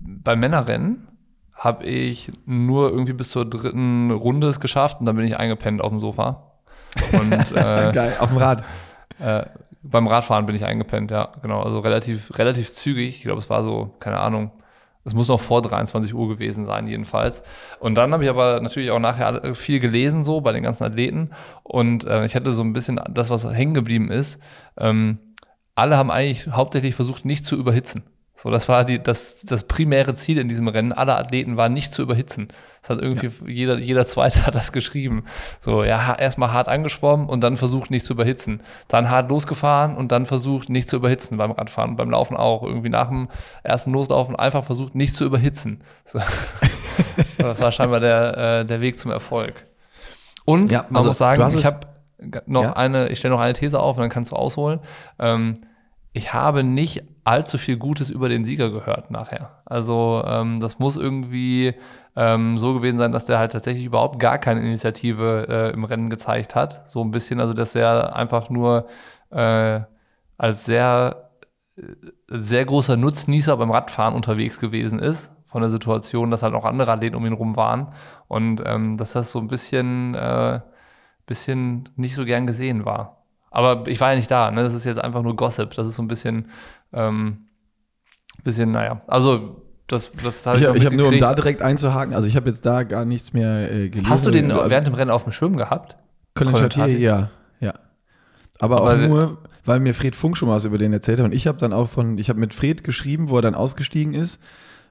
beim Männerrennen habe ich nur irgendwie bis zur dritten Runde es geschafft und dann bin ich eingepennt auf dem Sofa. Und äh, Geil, auf dem Rad. äh, beim Radfahren bin ich eingepennt, ja, genau. Also relativ, relativ zügig. Ich glaube, es war so, keine Ahnung, es muss noch vor 23 Uhr gewesen sein, jedenfalls. Und dann habe ich aber natürlich auch nachher viel gelesen, so bei den ganzen Athleten. Und äh, ich hatte so ein bisschen das, was hängen geblieben ist. Ähm, alle haben eigentlich hauptsächlich versucht, nicht zu überhitzen. So, das war die, das, das primäre Ziel in diesem Rennen aller Athleten war nicht zu überhitzen. Das hat irgendwie jeder, jeder Zweite hat das geschrieben. So, ja, erstmal hart angeschwommen und dann versucht nicht zu überhitzen. Dann hart losgefahren und dann versucht nicht zu überhitzen beim Radfahren, beim Laufen auch. Irgendwie nach dem ersten Loslaufen einfach versucht nicht zu überhitzen. So. das war scheinbar der, äh, der Weg zum Erfolg. Und Ja, man also, muss sagen, ich habe noch Ja? eine, ich stelle noch eine These auf und dann kannst du ausholen. Ähm, ich habe nicht allzu viel Gutes über den Sieger gehört nachher. Also ähm, das muss irgendwie ähm, so gewesen sein, dass der halt tatsächlich überhaupt gar keine Initiative äh, im Rennen gezeigt hat. So ein bisschen, also dass er einfach nur äh, als sehr sehr großer Nutznießer beim Radfahren unterwegs gewesen ist, von der Situation, dass halt auch andere Athleten um ihn rum waren. Und ähm, dass das so ein bisschen, äh, bisschen nicht so gern gesehen war. Aber ich war ja nicht da, ne? Das ist jetzt einfach nur Gossip. Das ist so ein bisschen, ähm, bisschen, naja. Also das, das habe ich, ich, ich habe nur, um da direkt einzuhaken, also ich habe jetzt da gar nichts mehr äh, gelesen. Hast du den also, während dem Rennen auf dem Schirm gehabt? Colin Chartier, ja, ja. Aber, Aber auch nur, weil mir Fred Funk schon mal was über den erzählt hat. Und ich habe dann auch von, ich habe mit Fred geschrieben, wo er dann ausgestiegen ist.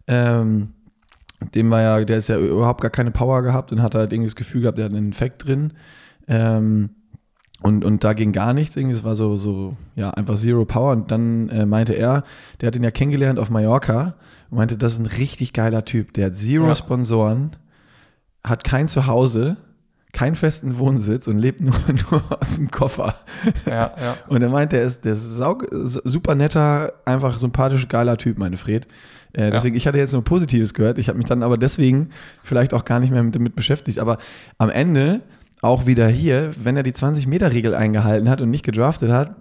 Ähm, dem war ja, der ist ja überhaupt gar keine Power gehabt und hat halt irgendwie das Gefühl gehabt, der hat einen Infekt drin. Ähm, und, und da ging gar nichts irgendwie, es war so, so, ja, einfach Zero Power. Und dann äh, meinte er, der hat ihn ja kennengelernt auf Mallorca und meinte, das ist ein richtig geiler Typ. Der hat Zero ja. Sponsoren, hat kein Zuhause, keinen festen Wohnsitz und lebt nur, nur aus dem Koffer. Ja, ja. Und er meint, der ist, der ist saug, super netter, einfach sympathisch, geiler Typ, meine Fred. Äh, deswegen, ja. ich hatte jetzt nur Positives gehört. Ich habe mich dann aber deswegen vielleicht auch gar nicht mehr mit, damit beschäftigt. Aber am Ende auch wieder hier, wenn er die 20-Meter-Regel eingehalten hat und nicht gedraftet hat,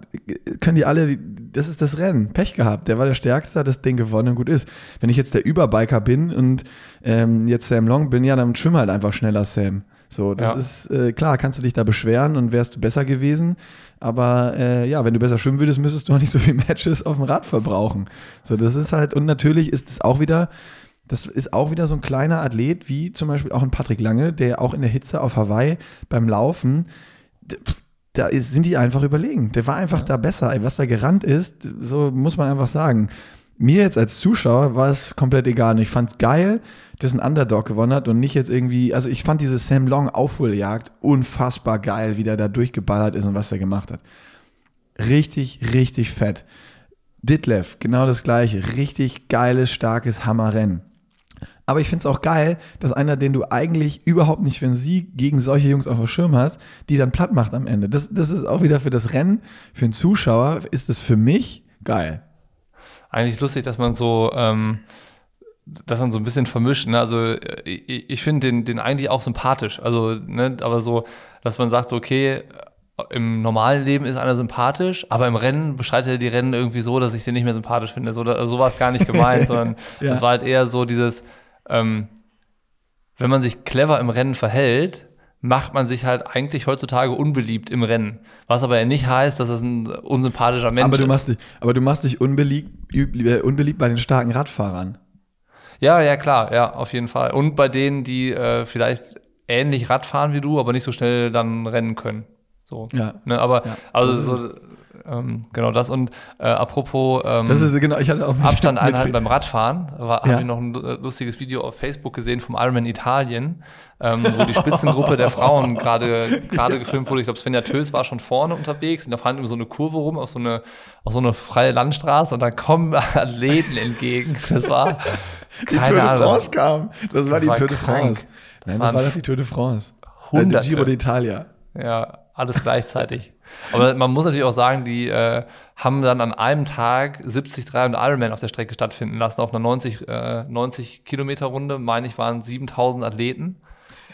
können die alle, das ist das Rennen, Pech gehabt. Der war der Stärkste, hat das Ding gewonnen und gut ist. Wenn ich jetzt der Überbiker bin und ähm, jetzt Sam Long bin, ja, dann schwimm halt einfach schneller, Sam. So, das ja. ist äh, klar, kannst du dich da beschweren und wärst du besser gewesen. Aber äh, ja, wenn du besser schwimmen würdest, müsstest du auch nicht so viele Matches auf dem Rad verbrauchen. So, das ist halt, und natürlich ist es auch wieder, das ist auch wieder so ein kleiner Athlet, wie zum Beispiel auch ein Patrick Lange, der auch in der Hitze auf Hawaii beim Laufen, da ist, sind die einfach überlegen. Der war einfach ja. da besser. Was da gerannt ist, so muss man einfach sagen. Mir jetzt als Zuschauer war es komplett egal. Und ich fand es geil, dass ein Underdog gewonnen hat und nicht jetzt irgendwie, also ich fand diese Sam Long Aufholjagd unfassbar geil, wie der da durchgeballert ist und was er gemacht hat. Richtig, richtig fett. Ditlev, genau das gleiche. Richtig geiles, starkes Hammerrennen. Aber ich finde es auch geil, dass einer, den du eigentlich überhaupt nicht für einen Sieg gegen solche Jungs auf dem Schirm hast, die dann platt macht am Ende. Das, das ist auch wieder für das Rennen, für einen Zuschauer ist es für mich geil. Eigentlich lustig, dass man so, ähm, dass man so ein bisschen vermischt. Ne? Also ich, ich finde den, den eigentlich auch sympathisch. Also, ne, aber so, dass man sagt, okay, im normalen Leben ist einer sympathisch, aber im Rennen beschreitet er die Rennen irgendwie so, dass ich den nicht mehr sympathisch finde. So, so war es gar nicht gemeint, sondern es ja. war halt eher so dieses, ähm, wenn man sich clever im Rennen verhält, macht man sich halt eigentlich heutzutage unbeliebt im Rennen. Was aber ja nicht heißt, dass es ein unsympathischer Mensch aber du machst Dich, aber du machst dich unbeliebt, unbeliebt bei den starken Radfahrern. Ja, ja, klar, ja, auf jeden Fall. Und bei denen, die äh, vielleicht ähnlich Radfahren wie du, aber nicht so schnell dann rennen können. So. Ja. Ne, aber ja. also so, ähm, genau das. Und äh, apropos ähm, das ist, genau, ich hatte auch Abstand einhalten beim Radfahren, ja. habe ich noch ein lustiges Video auf Facebook gesehen vom Ironman Italien, ähm, wo die Spitzengruppe der Frauen gerade gerade gefilmt wurde. Ich glaube, Svenja Tös war schon vorne unterwegs und da fahren über so eine Kurve rum auf so eine, auf so eine freie Landstraße und dann kommen Athleten entgegen. Das war die keine Tour de France kam. Das war das die war Tour de France. Das Nein, das war doch die Tour de France. Hunderte. Giro d'Italia. Ja, alles gleichzeitig. Aber man muss natürlich auch sagen, die äh, haben dann an einem Tag 73 und Ironman auf der Strecke stattfinden lassen, auf einer 90, äh, 90 Kilometer Runde, meine ich, waren 7000 Athleten,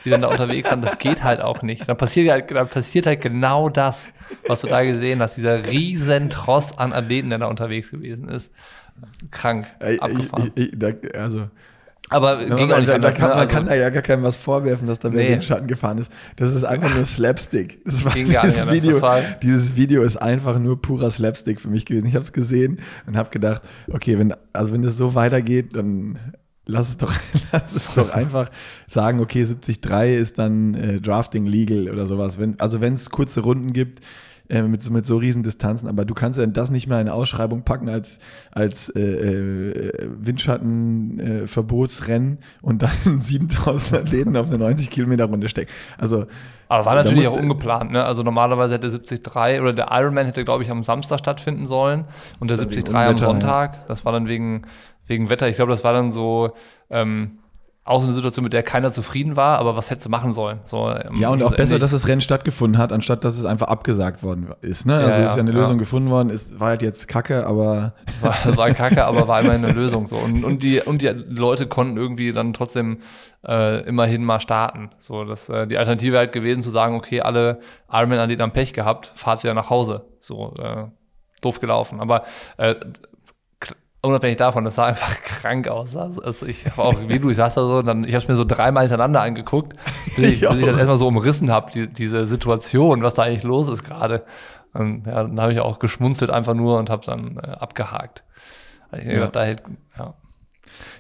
die dann da unterwegs waren. Das geht halt auch nicht. Dann passiert halt, dann passiert halt genau das, was du da gesehen hast, dieser riesen Tross an Athleten, der da unterwegs gewesen ist. Krank, abgefahren. Ich, ich, ich, also aber ja, ging auch nicht da, anders, kann, ne? Man also, kann da ja gar keinem was vorwerfen, dass da wer nee. den Schatten gefahren ist. Das ist einfach nur Slapstick. Das war ging gar nicht Video, dieses Video ist einfach nur purer Slapstick für mich gewesen. Ich habe es gesehen und habe gedacht, okay, wenn also wenn es so weitergeht, dann lass es doch, lass es doch einfach sagen, okay, 73 ist dann äh, Drafting legal oder sowas. Wenn, also wenn es kurze Runden gibt, äh, mit, mit so riesen Distanzen, aber du kannst ja das nicht mehr in eine Ausschreibung packen als, als äh, äh, Windschattenverbotsrennen äh, und dann 7000 Athleten auf eine 90 Kilometer Runde stecken. Also aber war natürlich auch ungeplant, ne? Also normalerweise hätte 73 oder der Ironman hätte, glaube ich, am Samstag stattfinden sollen und der 73 am Sonntag. Ja. Das war dann wegen, wegen Wetter. Ich glaube, das war dann so, ähm, auch so eine Situation, mit der keiner zufrieden war, aber was hättest du machen sollen? So, ähm, ja, und auch besser, dass das Rennen stattgefunden hat, anstatt dass es einfach abgesagt worden ist. Ne? Also ja, es ist ja eine ja. Lösung gefunden worden, es war halt jetzt Kacke, aber. War, war Kacke, aber war immerhin eine Lösung so. Und, und, die, und die Leute konnten irgendwie dann trotzdem äh, immerhin mal starten. So, dass äh, die Alternative halt gewesen zu sagen, okay, alle Ironman-Athleten haben Pech gehabt, fahrt sie ja nach Hause. So, äh, doof gelaufen. Aber äh, unabhängig davon, das sah einfach krank aus. Also ich habe auch, wie du, ich saß da so, dann, ich habe es mir so dreimal hintereinander angeguckt, bis ich, bis ich das erstmal so umrissen habe, die, diese Situation, was da eigentlich los ist gerade. Und ja, dann habe ich auch geschmunzelt einfach nur und habe dann äh, abgehakt. Ich ja. gedacht, da hätte, ja.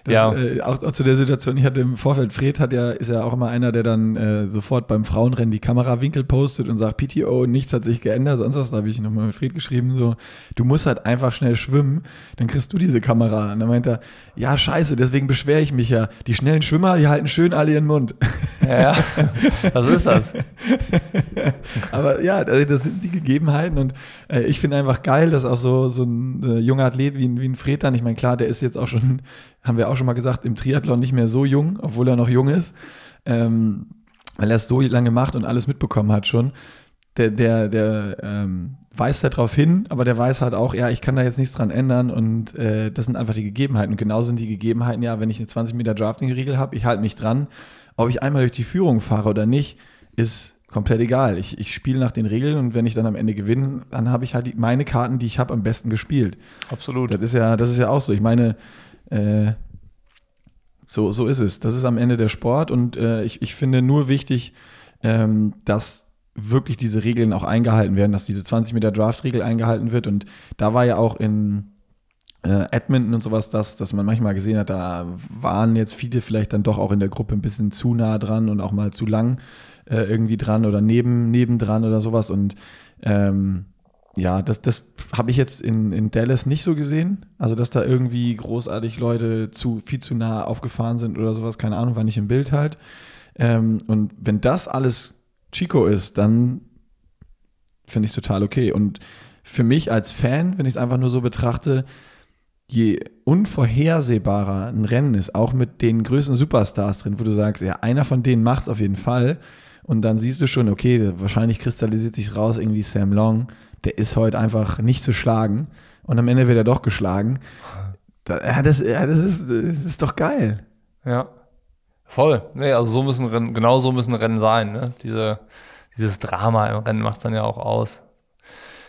Das, ja. Äh, auch, auch, zu der Situation, ich hatte im Vorfeld, Fred hat ja, ist ja auch immer einer, der dann äh, sofort beim Frauenrennen die Kamerawinkel postet und sagt, PTO, nichts hat sich geändert, sonst was, da habe ich nochmal mit Fred geschrieben, so, du musst halt einfach schnell schwimmen, dann kriegst du diese Kamera. Und dann meint er, ja, scheiße, deswegen beschwere ich mich ja. Die schnellen Schwimmer, die halten schön alle ihren Mund. Ja, was ist das? Aber ja, das sind die Gegebenheiten und äh, ich finde einfach geil, dass auch so, so ein äh, junger Athlet wie, wie ein Fred dann, ich meine, klar, der ist jetzt auch schon haben wir auch schon mal gesagt, im Triathlon nicht mehr so jung, obwohl er noch jung ist, ähm, weil er es so lange macht und alles mitbekommen hat schon. Der, der, der ähm, weist halt darauf hin, aber der weiß halt auch, ja, ich kann da jetzt nichts dran ändern und äh, das sind einfach die Gegebenheiten. Und genau sind die Gegebenheiten, ja, wenn ich eine 20 Meter Drafting-Riegel habe, ich halte mich dran. Ob ich einmal durch die Führung fahre oder nicht, ist komplett egal. Ich, ich spiele nach den Regeln und wenn ich dann am Ende gewinne, dann habe ich halt die, meine Karten, die ich habe, am besten gespielt. Absolut. Das ist ja, das ist ja auch so. Ich meine, äh, so, so ist es. Das ist am Ende der Sport und äh, ich, ich finde nur wichtig, ähm, dass wirklich diese Regeln auch eingehalten werden, dass diese 20 Meter Draft-Regel eingehalten wird. Und da war ja auch in äh, Edmonton und sowas, dass, dass man manchmal gesehen hat, da waren jetzt viele vielleicht dann doch auch in der Gruppe ein bisschen zu nah dran und auch mal zu lang äh, irgendwie dran oder neben, nebendran oder sowas. Und ähm, ja, das, das habe ich jetzt in, in Dallas nicht so gesehen. Also, dass da irgendwie großartig Leute zu viel zu nah aufgefahren sind oder sowas, keine Ahnung, war nicht im Bild halt. Ähm, und wenn das alles Chico ist, dann finde ich es total okay. Und für mich als Fan, wenn ich es einfach nur so betrachte, je unvorhersehbarer ein Rennen ist, auch mit den größten Superstars drin, wo du sagst, ja, einer von denen macht es auf jeden Fall. Und dann siehst du schon, okay, wahrscheinlich kristallisiert sich raus, irgendwie Sam Long, der ist heute einfach nicht zu schlagen. Und am Ende wird er doch geschlagen. Das, das, ist, das ist doch geil. Ja. Voll. Nee, also so müssen Rennen, genau so müssen Rennen sein. Ne? Diese, dieses Drama im Rennen macht es dann ja auch aus.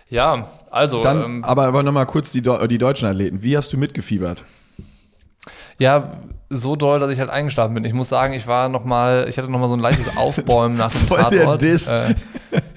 Ja, also. Dann, ähm, aber aber nochmal kurz die, die deutschen Athleten. Wie hast du mitgefiebert? Ja, so doll, dass ich halt eingeschlafen bin. Ich muss sagen, ich war noch mal, ich hatte noch mal so ein leichtes Aufbäumen nach dem Tatort. Äh,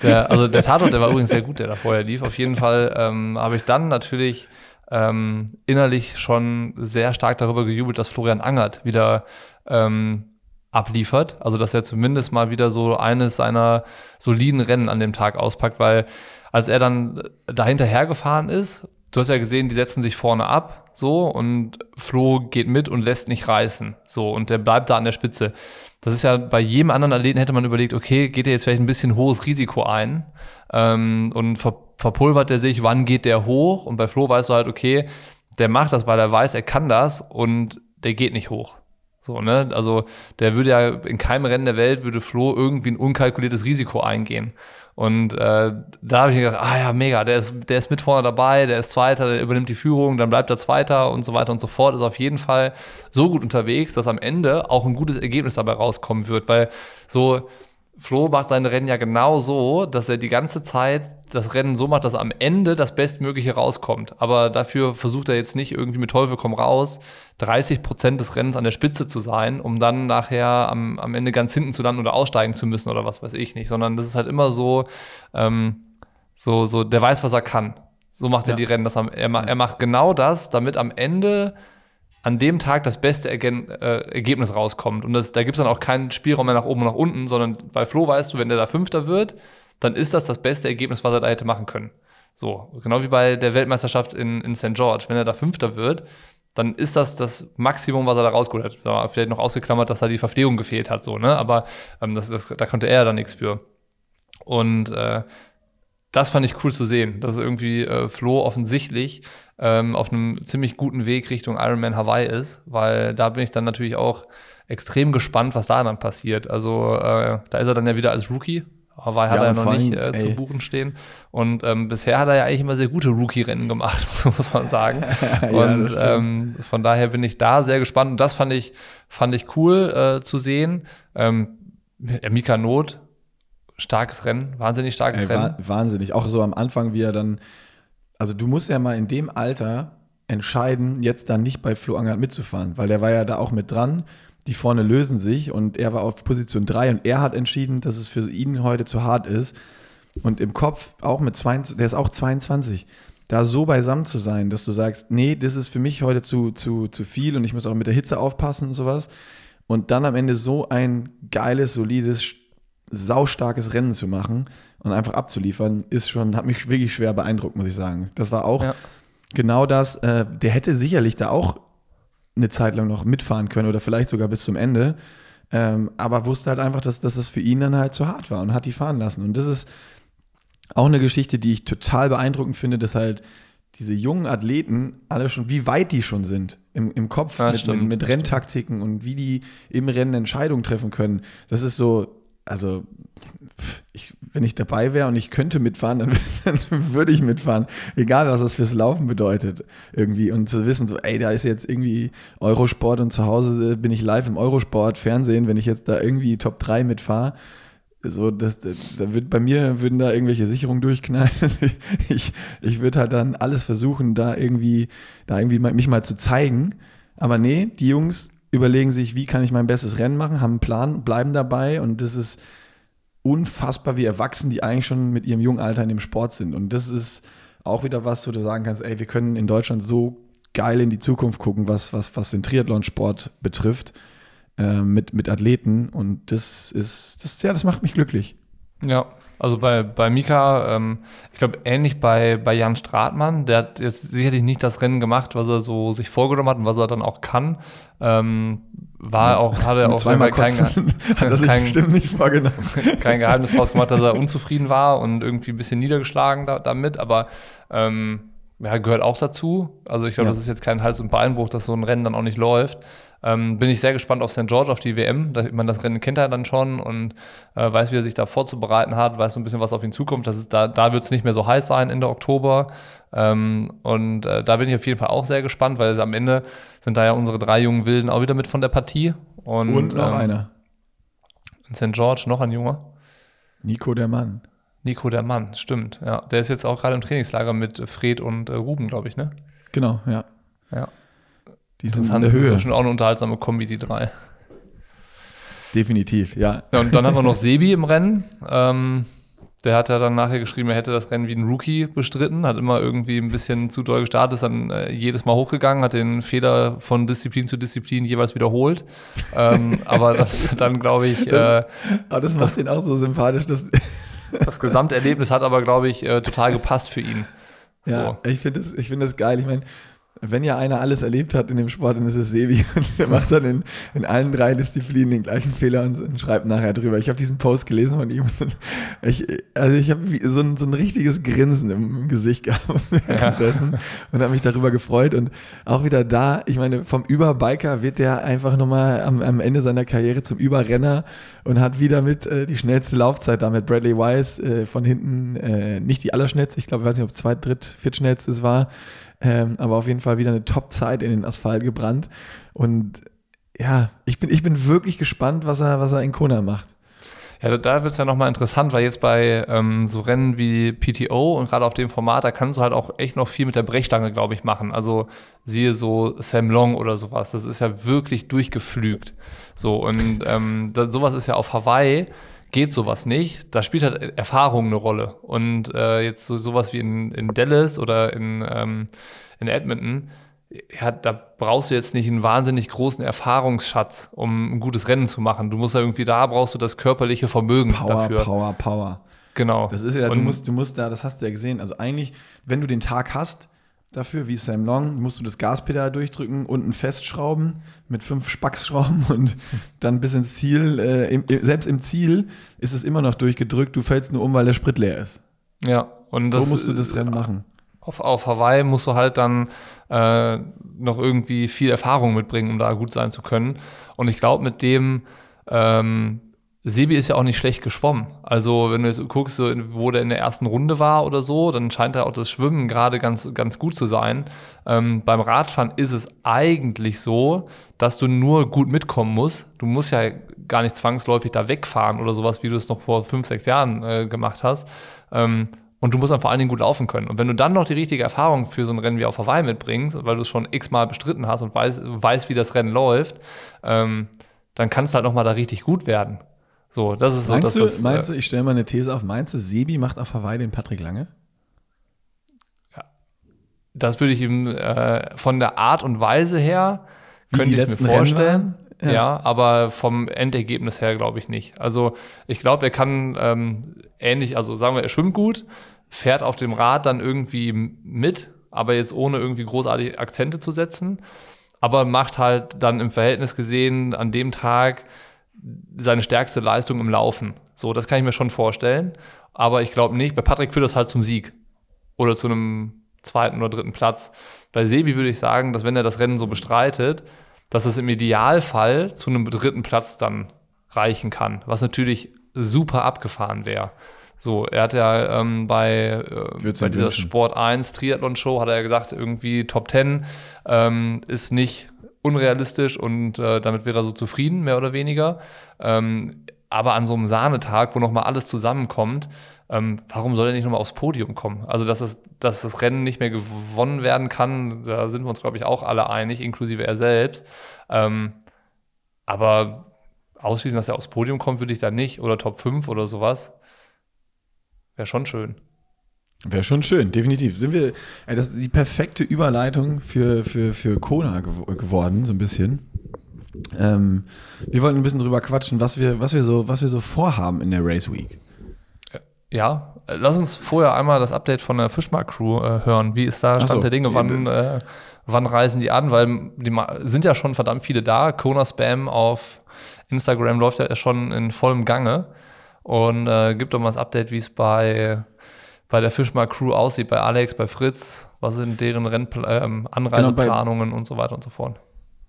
der, also der Tatort, der war übrigens sehr gut, der da vorher lief. Auf jeden Fall ähm, habe ich dann natürlich ähm, innerlich schon sehr stark darüber gejubelt, dass Florian Angert wieder ähm, abliefert. Also dass er zumindest mal wieder so eines seiner soliden Rennen an dem Tag auspackt, weil als er dann dahinter hergefahren ist du hast ja gesehen, die setzen sich vorne ab, so, und Flo geht mit und lässt nicht reißen, so, und der bleibt da an der Spitze. Das ist ja bei jedem anderen Athleten hätte man überlegt, okay, geht er jetzt vielleicht ein bisschen hohes Risiko ein ähm, und ver verpulvert er sich, wann geht der hoch? Und bei Flo weißt du halt, okay, der macht das, weil er weiß, er kann das und der geht nicht hoch. So, ne? Also der würde ja in keinem Rennen der Welt würde Flo irgendwie ein unkalkuliertes Risiko eingehen. Und äh, da habe ich gedacht, ah ja, mega, der ist, der ist mit vorne dabei, der ist Zweiter, der übernimmt die Führung, dann bleibt er Zweiter und so weiter und so fort. Ist auf jeden Fall so gut unterwegs, dass am Ende auch ein gutes Ergebnis dabei rauskommen wird, weil so Flo macht seine Rennen ja genau so, dass er die ganze Zeit das Rennen so macht, dass am Ende das Bestmögliche rauskommt. Aber dafür versucht er jetzt nicht irgendwie mit Teufel komm raus, 30 Prozent des Rennens an der Spitze zu sein, um dann nachher am, am Ende ganz hinten zu landen oder aussteigen zu müssen oder was weiß ich nicht. Sondern das ist halt immer so, ähm, so, so, der weiß, was er kann. So macht er die Rennen. Das er, er macht genau das, damit am Ende an dem Tag das beste Ergen äh, Ergebnis rauskommt. Und das, da gibt es dann auch keinen Spielraum mehr nach oben und nach unten, sondern bei Flo weißt du, wenn der da Fünfter wird, dann ist das das beste Ergebnis, was er da hätte machen können. So, genau wie bei der Weltmeisterschaft in, in St. George. Wenn er da Fünfter wird, dann ist das das Maximum, was er da rausgeholt hat. Da vielleicht noch ausgeklammert, dass da die Verpflegung gefehlt hat, so, ne? Aber ähm, das, das, da konnte er dann nichts für. Und äh, das fand ich cool zu sehen, dass irgendwie äh, Flo offensichtlich ähm, auf einem ziemlich guten Weg Richtung Ironman Hawaii ist, weil da bin ich dann natürlich auch extrem gespannt, was da dann passiert. Also äh, da ist er dann ja wieder als Rookie. Hawaii hat ja, er noch nicht äh, zu buchen stehen. Und ähm, bisher hat er ja eigentlich immer sehr gute Rookie-Rennen gemacht, muss man sagen. ja, und ähm, von daher bin ich da sehr gespannt. Und das fand ich, fand ich cool äh, zu sehen. Ähm, Mika Not, starkes Rennen, wahnsinnig starkes Ey, Rennen. wahnsinnig. Auch so am Anfang, wie er dann also du musst ja mal in dem Alter entscheiden, jetzt dann nicht bei Flo Angert mitzufahren, weil der war ja da auch mit dran. Die vorne lösen sich und er war auf Position 3 und er hat entschieden, dass es für ihn heute zu hart ist. Und im Kopf auch mit 22, der ist auch 22, da so beisammen zu sein, dass du sagst, nee, das ist für mich heute zu, zu, zu viel und ich muss auch mit der Hitze aufpassen und sowas. Und dann am Ende so ein geiles, solides, saustarkes Rennen zu machen und einfach abzuliefern, ist schon, hat mich wirklich schwer beeindruckt, muss ich sagen. Das war auch ja. genau das. Äh, der hätte sicherlich da auch eine Zeit lang noch mitfahren können oder vielleicht sogar bis zum Ende. Ähm, aber wusste halt einfach, dass, dass das für ihn dann halt zu hart war und hat die fahren lassen. Und das ist auch eine Geschichte, die ich total beeindruckend finde, dass halt diese jungen Athleten alle schon, wie weit die schon sind im, im Kopf ja, mit, stimmt, mit, mit Renntaktiken und wie die im Rennen Entscheidungen treffen können. Das ist so, also ich, wenn ich dabei wäre und ich könnte mitfahren, dann, dann, würde ich mitfahren. Egal, was das fürs Laufen bedeutet. Irgendwie. Und zu wissen, so, ey, da ist jetzt irgendwie Eurosport und zu Hause bin ich live im Eurosport, Fernsehen, wenn ich jetzt da irgendwie Top 3 mitfahre so, das, da wird bei mir würden da irgendwelche Sicherungen durchknallen. Ich, ich würde halt dann alles versuchen, da irgendwie, da irgendwie mich mal zu zeigen. Aber nee, die Jungs überlegen sich, wie kann ich mein bestes Rennen machen, haben einen Plan, bleiben dabei und das ist unfassbar, wie erwachsen die eigentlich schon mit ihrem jungen Alter in dem Sport sind. Und das ist auch wieder was, wo du sagen kannst, ey, wir können in Deutschland so geil in die Zukunft gucken, was, was, was den Triathlonsport betrifft äh, mit, mit Athleten und das ist, das, ja, das macht mich glücklich. Ja, also bei, bei Mika, ähm, ich glaube ähnlich bei, bei Jan Stratmann, der hat jetzt sicherlich nicht das Rennen gemacht, was er so sich vorgenommen hat und was er dann auch kann. Ähm, war auch, hat er auch zweimal kein, hat kein, bestimmt nicht vorgenommen. kein Geheimnis draus gemacht, dass er unzufrieden war und irgendwie ein bisschen niedergeschlagen da, damit, aber ähm, ja, gehört auch dazu. Also ich glaube, ja. das ist jetzt kein Hals- und Beinbruch, dass so ein Rennen dann auch nicht läuft. Ähm, bin ich sehr gespannt auf St. George, auf die WM. Da, man das Rennen kennt er dann schon und äh, weiß, wie er sich da vorzubereiten hat, weiß so ein bisschen, was auf ihn zukommt. Das ist, da da wird es nicht mehr so heiß sein Ende Oktober. Ähm, und äh, da bin ich auf jeden Fall auch sehr gespannt, weil am Ende sind da ja unsere drei jungen Wilden auch wieder mit von der Partie. Und, und noch ähm, einer. In St. George noch ein Junger. Nico der Mann. Nico der Mann, stimmt. Ja, der ist jetzt auch gerade im Trainingslager mit Fred und äh, Ruben, glaube ich, ne? Genau, ja. Ja. Die sind in der Höhe. Das ist schon auch eine unterhaltsame Kombi, die drei. Definitiv, ja. ja und dann haben wir noch Sebi im Rennen. Ähm, der hat ja dann nachher geschrieben, er hätte das Rennen wie ein Rookie bestritten, hat immer irgendwie ein bisschen zu doll gestartet, ist dann äh, jedes Mal hochgegangen, hat den Fehler von Disziplin zu Disziplin jeweils wiederholt. ähm, aber das, dann glaube ich. Das, äh, aber das macht das, ihn auch so sympathisch. Dass das Gesamterlebnis hat aber, glaube ich, äh, total gepasst für ihn. So. Ja, ich finde das, find das geil. Ich meine, wenn ja einer alles erlebt hat in dem Sport, dann ist es Sebi. Und der macht dann in, in allen drei Disziplinen den gleichen Fehler und, und schreibt nachher drüber. Ich habe diesen Post gelesen von ihm. Ich, also ich habe so ein, so ein richtiges Grinsen im, im Gesicht gehabt währenddessen ja. und habe mich darüber gefreut. Und auch wieder da, ich meine, vom Überbiker wird der einfach nochmal am, am Ende seiner Karriere zum Überrenner und hat wieder mit äh, die schnellste Laufzeit da mit Bradley Wise äh, von hinten, äh, nicht die allerschnellste, ich glaube, ich weiß nicht, ob zweit, dritt, viertschnellste es war ähm, aber auf jeden Fall wieder eine Top-Zeit in den Asphalt gebrannt. Und ja, ich bin, ich bin wirklich gespannt, was er, was er in Kona macht. Ja, da wird es ja nochmal interessant, weil jetzt bei ähm, so Rennen wie PTO und gerade auf dem Format, da kannst du halt auch echt noch viel mit der Brechstange, glaube ich, machen. Also siehe so Sam Long oder sowas. Das ist ja wirklich durchgeflügt. So, und ähm, da, sowas ist ja auf Hawaii geht sowas nicht. Da spielt halt Erfahrung eine Rolle. Und äh, jetzt so, sowas wie in, in Dallas oder in, ähm, in Edmonton, ja, da brauchst du jetzt nicht einen wahnsinnig großen Erfahrungsschatz, um ein gutes Rennen zu machen. Du musst ja irgendwie da brauchst du das körperliche Vermögen Power, dafür. Power, Power. Genau. Das ist ja, Und du musst, du musst da, das hast du ja gesehen. Also eigentlich, wenn du den Tag hast, dafür, wie Sam Long, musst du das Gaspedal durchdrücken, unten festschrauben mit fünf Spacksschrauben und dann bis ins Ziel. Äh, im, selbst im Ziel ist es immer noch durchgedrückt, du fällst nur um, weil der Sprit leer ist. Ja, und so das, musst du das Rennen machen. Auf, auf Hawaii musst du halt dann äh, noch irgendwie viel Erfahrung mitbringen, um da gut sein zu können. Und ich glaube, mit dem ähm, Sebi ist ja auch nicht schlecht geschwommen. Also, wenn du jetzt guckst, wo der in der ersten Runde war oder so, dann scheint da auch das Schwimmen gerade ganz, ganz gut zu sein. Ähm, beim Radfahren ist es eigentlich so, dass du nur gut mitkommen musst. Du musst ja gar nicht zwangsläufig da wegfahren oder sowas, wie du es noch vor fünf, sechs Jahren äh, gemacht hast. Ähm, und du musst dann vor allen Dingen gut laufen können. Und wenn du dann noch die richtige Erfahrung für so ein Rennen wie auf Hawaii mitbringst, weil du es schon x-mal bestritten hast und weißt, weißt wie das Rennen läuft, ähm, dann kannst du halt noch mal da richtig gut werden. So, das ist meinst so das, du, meinst du, ich stelle mal eine These auf, meinst du, Sebi macht auf Hawaii den Patrick Lange? Das würde ich ihm äh, von der Art und Weise her, Wie könnte ich mir vorstellen. Ja. Ja. aber vom Endergebnis her glaube ich nicht. Also ich glaube, er kann ähm, ähnlich, also sagen wir, er schwimmt gut, fährt auf dem Rad dann irgendwie mit, aber jetzt ohne irgendwie großartige Akzente zu setzen. Aber macht halt dann im Verhältnis gesehen an dem Tag seine stärkste Leistung im Laufen. So, das kann ich mir schon vorstellen. Aber ich glaube nicht, bei Patrick führt das halt zum Sieg. Oder zu einem zweiten oder dritten Platz. Bei Sebi würde ich sagen, dass wenn er das Rennen so bestreitet, dass es im Idealfall zu einem dritten Platz dann reichen kann. Was natürlich super abgefahren wäre. So, er hat ja ähm, bei, äh, bei dieser. Sport 1 Triathlon Show hat er ja gesagt, irgendwie Top 10 ähm, ist nicht unrealistisch und äh, damit wäre er so zufrieden, mehr oder weniger. Ähm, aber an so einem Sahnetag, wo nochmal alles zusammenkommt, ähm, warum soll er nicht nochmal aufs Podium kommen? Also, dass, es, dass das Rennen nicht mehr gewonnen werden kann, da sind wir uns, glaube ich, auch alle einig, inklusive er selbst. Ähm, aber ausschließen, dass er aufs Podium kommt, würde ich da nicht. Oder Top 5 oder sowas. Wäre schon schön. Wäre schon schön, definitiv. Sind wir, ey, das ist die perfekte Überleitung für, für, für Kona gew geworden, so ein bisschen. Ähm, wir wollten ein bisschen drüber quatschen, was wir, was wir so, was wir so vorhaben in der Race Week. Ja, äh, lass uns vorher einmal das Update von der Fischmark-Crew äh, hören. Wie ist da Stand so. der Dinge? Wann, äh, wann reisen die an? Weil die sind ja schon verdammt viele da. Kona Spam auf Instagram läuft ja schon in vollem Gange. Und äh, gibt doch mal das Update, wie es bei, bei der Fischmark-Crew aussieht, bei Alex, bei Fritz. Was sind deren Rennpla ähm, Anreiseplanungen und so weiter und so fort.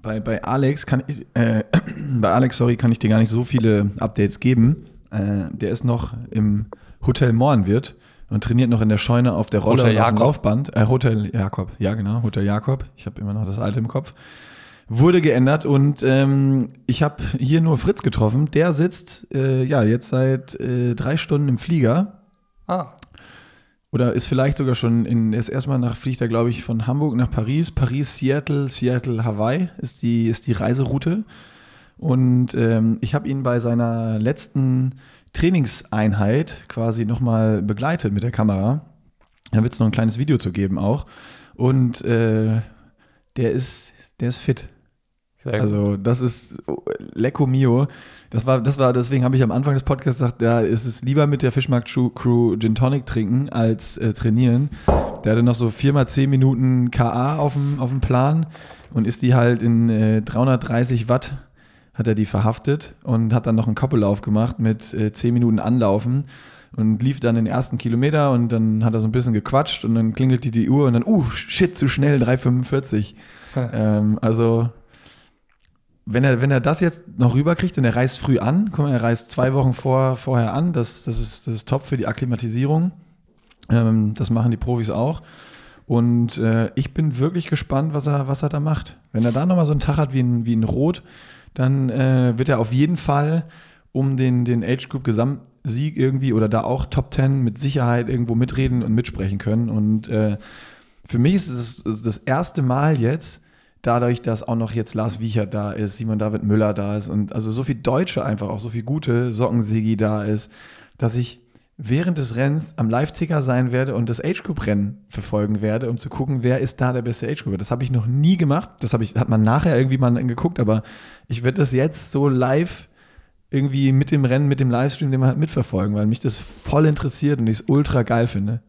Bei, bei Alex kann ich, äh, bei Alex, sorry, kann ich dir gar nicht so viele Updates geben. Äh, der ist noch im Hotel Mohrenwirt und trainiert noch in der Scheune auf der Rolle Hotel auf dem. Laufband. Äh, Hotel Jakob, ja genau, Hotel Jakob. Ich habe immer noch das alte im Kopf. Wurde geändert und ähm, ich habe hier nur Fritz getroffen. Der sitzt äh, ja jetzt seit äh, drei Stunden im Flieger Ah, oder ist vielleicht sogar schon in, ist erstmal nach, fliegt er, glaube ich, von Hamburg nach Paris, Paris, Seattle, Seattle, Hawaii ist die, ist die Reiseroute. Und ähm, ich habe ihn bei seiner letzten Trainingseinheit quasi nochmal begleitet mit der Kamera. Da wird es noch ein kleines Video zu geben auch. Und äh, der ist, der ist fit. sehr. Also das ist oh, Lecco Mio. Das war, das war, deswegen habe ich am Anfang des Podcasts gesagt, ja, es ist lieber mit der Fischmarkt Crew- Crew Gin Tonic trinken als äh, trainieren. Der hatte noch so viermal zehn Minuten KA auf dem, auf dem Plan und ist die halt in äh, 330 Watt hat er die verhaftet und hat dann noch einen Koppellauf gemacht mit äh, 10 Minuten Anlaufen und lief dann den ersten Kilometer und dann hat er so ein bisschen gequatscht und dann klingelte die Uhr und dann, uh, shit, zu schnell, 3,45. ähm, also, wenn er, wenn er das jetzt noch rüberkriegt und er reist früh an, guck mal, er reist zwei Wochen vor, vorher an, das, das, ist, das ist top für die Akklimatisierung. Ähm, das machen die Profis auch. Und äh, ich bin wirklich gespannt, was er, was er da macht. Wenn er da nochmal so einen Tag hat wie ein, wie ein Rot, dann äh, wird er auf jeden Fall um den, den Age Group Gesamtsieg irgendwie oder da auch Top 10 mit Sicherheit irgendwo mitreden und mitsprechen können. Und äh, für mich ist es das erste Mal jetzt, dadurch, dass auch noch jetzt Lars Wiechert da ist, Simon David Müller da ist und also so viel Deutsche einfach auch, so viel gute Sockensigi da ist, dass ich während des Rennens am Live-Ticker sein werde und das Age-Group-Rennen verfolgen werde, um zu gucken, wer ist da der beste Age-Group. Das habe ich noch nie gemacht. Das ich, hat man nachher irgendwie mal geguckt, aber ich werde das jetzt so live irgendwie mit dem Rennen, mit dem Livestream, den man halt mitverfolgen, weil mich das voll interessiert und ich es ultra geil finde.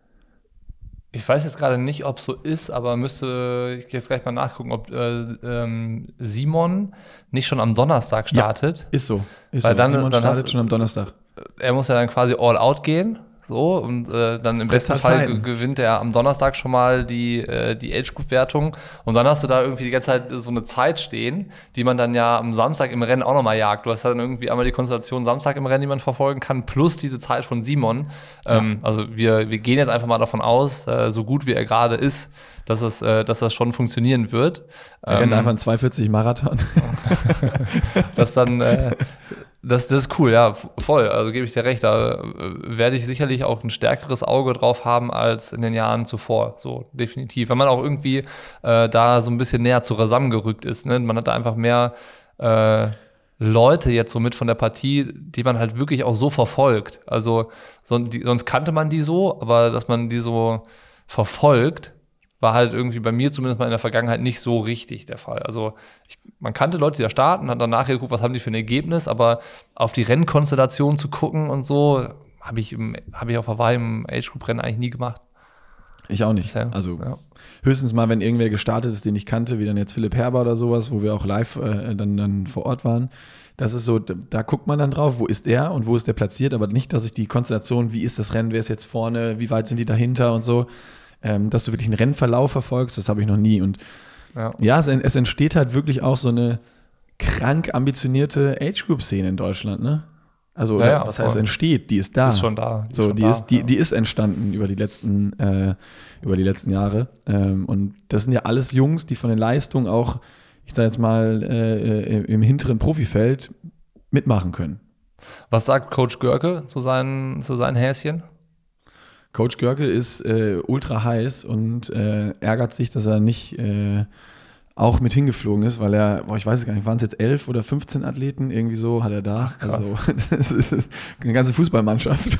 Ich weiß jetzt gerade nicht, ob so ist, aber müsste ich jetzt gleich mal nachgucken, ob äh, ähm, Simon nicht schon am Donnerstag startet. Ist so. Ist Weil so. dann- Simon dann startet schon am Donnerstag. Er muss ja dann quasi all out gehen. So, und äh, dann im besten Fall Zeiten. ge- gewinnt er am Donnerstag schon mal die, äh, die Age-Group-Wertung. Und dann hast du da irgendwie die ganze Zeit so eine Zeit stehen, die man dann ja am Samstag im Rennen auch nochmal jagt. Du hast dann irgendwie einmal die Konstellation Samstag im Rennen, die man verfolgen kann, plus diese Zeit von Simon. Ähm, also wir, wir gehen jetzt einfach mal davon aus, äh, so gut wie er gerade ist, dass, es, äh, dass das schon funktionieren wird. Er rennt Ähm, einfach einen 240 Marathon. dass dann, äh, Das, das ist cool, ja, voll. Also gebe ich dir recht. Da äh, werde ich sicherlich auch ein stärkeres Auge drauf haben als in den Jahren zuvor. So, definitiv. Wenn man auch irgendwie äh, da so ein bisschen näher zusammengerückt ist. Ne? Man hat da einfach mehr äh, Leute jetzt so mit von der Partie, die man halt wirklich auch so verfolgt. Also sonst, die, sonst kannte man die so, aber dass man die so verfolgt, war halt irgendwie bei mir zumindest mal in der Vergangenheit nicht so richtig der Fall. Also ich, man kannte Leute, die da starten, hat dann nachher geguckt, was haben die für ein Ergebnis, aber auf die Rennkonstellation zu gucken und so, habe ich, hab ich auf Hawaii im Age-Group-Rennen eigentlich nie gemacht. Ich auch nicht. Also ja. höchstens mal, wenn irgendwer gestartet ist, den ich kannte, wie dann jetzt Philipp Herber oder sowas, wo wir auch live äh, dann, dann vor Ort waren. Das ist so, da guckt man dann drauf, wo ist der und wo ist der platziert, aber nicht, dass ich die Konstellation, wie ist das Rennen, wer ist jetzt vorne, wie weit sind die dahinter und so, ähm, dass du wirklich einen Rennverlauf verfolgst, das habe ich noch nie. Und ja, ja es, es, entsteht halt wirklich auch so eine krank ambitionierte Age-Group-Szene in Deutschland, ne? Also, ja, was heißt entsteht? Die ist da. Ist schon da. Die so, ist die, da, ist, die, die ist entstanden über die letzten, äh, über die letzten Jahre. Ähm, und das sind ja alles Jungs, die von den Leistungen auch, ich sage jetzt mal, äh, im hinteren Profifeld mitmachen können. Was sagt Coach Görke zu seinen, zu seinen Häschen? Coach Görke ist äh, ultra heiß und äh, ärgert sich, dass er nicht äh, auch mit hingeflogen ist, weil er, boah, ich weiß es gar nicht, waren es jetzt elf oder 15 Athleten, irgendwie so hat er da. Ach, krass. Also, das ist eine ganze Fußballmannschaft.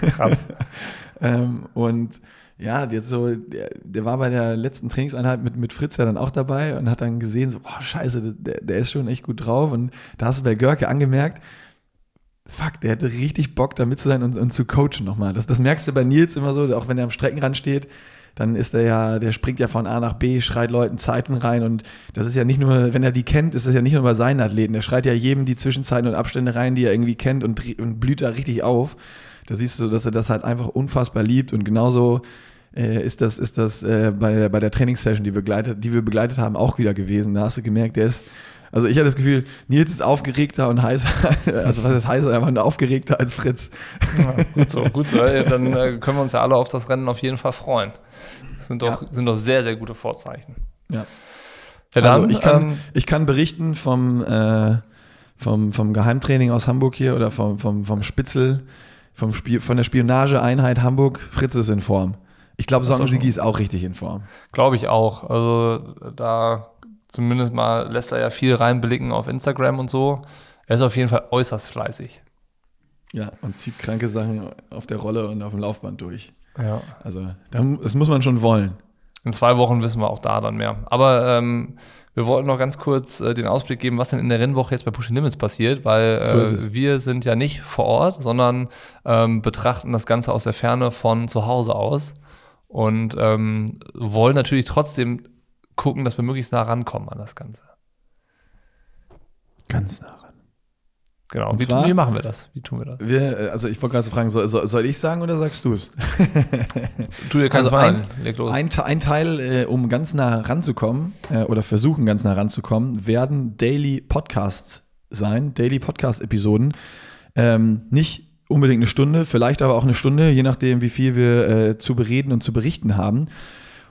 krass. ähm, und ja, jetzt so, der, der, war bei der letzten Trainingseinheit mit, mit Fritz ja dann auch dabei und hat dann gesehen, so, boah, scheiße, der, der ist schon echt gut drauf. Und da hast du bei Görke angemerkt, fuck, der hätte richtig Bock, da mit zu sein und, und zu coachen nochmal. Das, das merkst du bei Nils immer so, auch wenn er am Streckenrand steht, dann ist er ja, der springt ja von A nach B, schreit Leuten Zeiten rein und das ist ja nicht nur, wenn er die kennt, ist das ja nicht nur bei seinen Athleten. Der schreit ja jedem die Zwischenzeiten und Abstände rein, die er irgendwie kennt und, und blüht da richtig auf. Da siehst du, dass er das halt einfach unfassbar liebt und genauso äh, ist das, ist das äh, bei, bei der Trainingssession, die, begleitet, die wir begleitet haben, auch wieder gewesen. Da hast du gemerkt, der ist also ich hatte das Gefühl, Nils ist aufgeregter und heißer, also was ist heißer, einfach nur aufgeregter als Fritz. Ja, gut so, gut so. Dann äh, können wir uns ja alle auf das Rennen auf jeden Fall freuen. Das sind doch, ja. sind doch sehr, sehr gute Vorzeichen. Ja. ja dann, also ich, kann, ähm, ich kann berichten vom, äh, vom, vom Geheimtraining aus Hamburg hier oder vom, vom, vom Spitzel, vom Spiel, von der Spionageeinheit Hamburg. Fritz ist in Form. Ich glaube, Songensigi ist auch richtig in Form. Glaube ich auch. Also da Zumindest mal lässt er ja viel reinblicken auf Instagram und so. Er ist auf jeden Fall äußerst fleißig. Ja, und zieht kranke Sachen auf der Rolle und auf dem Laufband durch. Ja. Also, das muss man schon wollen. In zwei Wochen wissen wir auch da dann mehr. Aber ähm, wir wollten noch ganz kurz äh, den Ausblick geben, was denn in der Rennwoche jetzt bei Pushing Limits passiert, weil äh, so wir sind ja nicht vor Ort, sondern ähm, betrachten das Ganze aus der Ferne von zu Hause aus und ähm, wollen natürlich trotzdem gucken, dass wir möglichst nah rankommen an das Ganze. Ganz nah ran. Genau. Wie, zwar, wie, machen wir das? Wie tun wir das? Wir, also ich wollte gerade fragen, soll, soll, ich sagen oder sagst du es? tu dir keinen also ein, ein, ein, Teil, äh, um ganz nah ranzukommen äh, oder versuchen ganz nah ranzukommen, werden Daily Podcasts sein, Daily Podcast-Episoden. Ähm, nicht unbedingt eine Stunde, vielleicht aber auch eine Stunde, je nachdem, wie viel wir äh, zu bereden und zu berichten haben.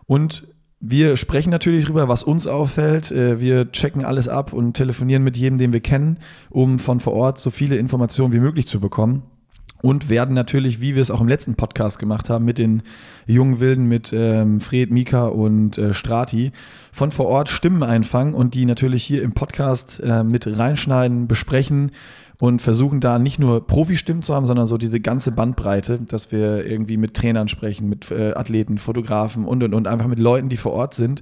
Und wir sprechen natürlich darüber, was uns auffällt. Äh, wir checken alles ab und telefonieren mit jedem, den wir kennen, um von vor Ort so viele Informationen wie möglich zu bekommen. Und werden natürlich, wie wir es auch im letzten Podcast gemacht haben, mit den jungen Wilden, mit ähm, Fred, Mika und äh, Strati, von vor Ort Stimmen einfangen und die natürlich hier im Podcast äh, mit reinschneiden, besprechen und versuchen da nicht nur Profi-Stimmen zu haben, sondern so diese ganze Bandbreite, dass wir irgendwie mit Trainern sprechen, mit äh, Athleten, Fotografen und und und einfach mit Leuten, die vor Ort sind,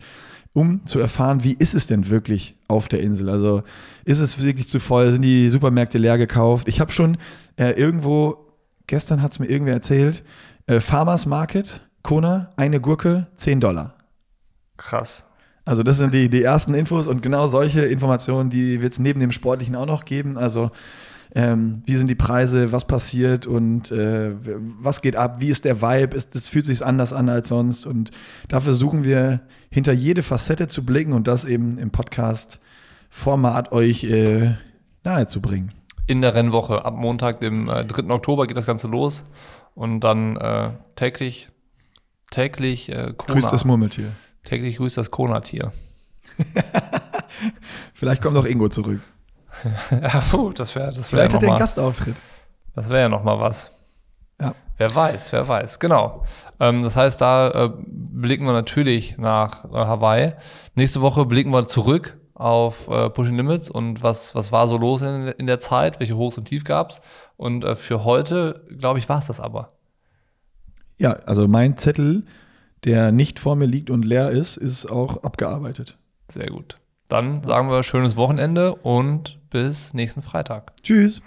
um zu erfahren, wie ist es denn wirklich auf der Insel? Also ist es wirklich zu voll? Sind die Supermärkte leer gekauft? Ich habe schon äh, irgendwo, gestern hat es mir irgendwer erzählt, äh, Farmers Market, Kona, eine Gurke, 10 Dollar. Krass. Also das sind die, die ersten Infos und genau solche Informationen, die wird es neben dem Sportlichen auch noch geben. Also ähm, wie sind die Preise, was passiert und äh, was geht ab, wie ist der Vibe, ist, das fühlt sich anders an als sonst und da versuchen wir hinter jede Facette zu blicken und das eben im Podcast-Format euch äh, nahezubringen. In der Rennwoche, ab Montag, dem äh, 3. Oktober geht das Ganze los und dann äh, täglich, täglich äh, Kona. Grüßt das Murmeltier. Täglich grüßt das Kona-Tier. Vielleicht kommt auch Ingo zurück. ja, puh, das wäre das wär Vielleicht ja hat er noch einen mal, Gastauftritt. das wäre ja noch mal was. Ja. Wer weiß, wer weiß, genau. Ähm, das heißt, da äh, blicken wir natürlich nach äh, Hawaii. Nächste Woche blicken wir zurück auf äh, Pushing Limits und was, was war so los in, in der Zeit, welche Hochs und Tief gab's. Und äh, für heute, glaube ich, war es das aber. Ja, also mein Zettel, der nicht vor mir liegt und leer ist, ist auch abgearbeitet. Sehr gut. Dann sagen wir schönes Wochenende und bis nächsten Freitag. Tschüss.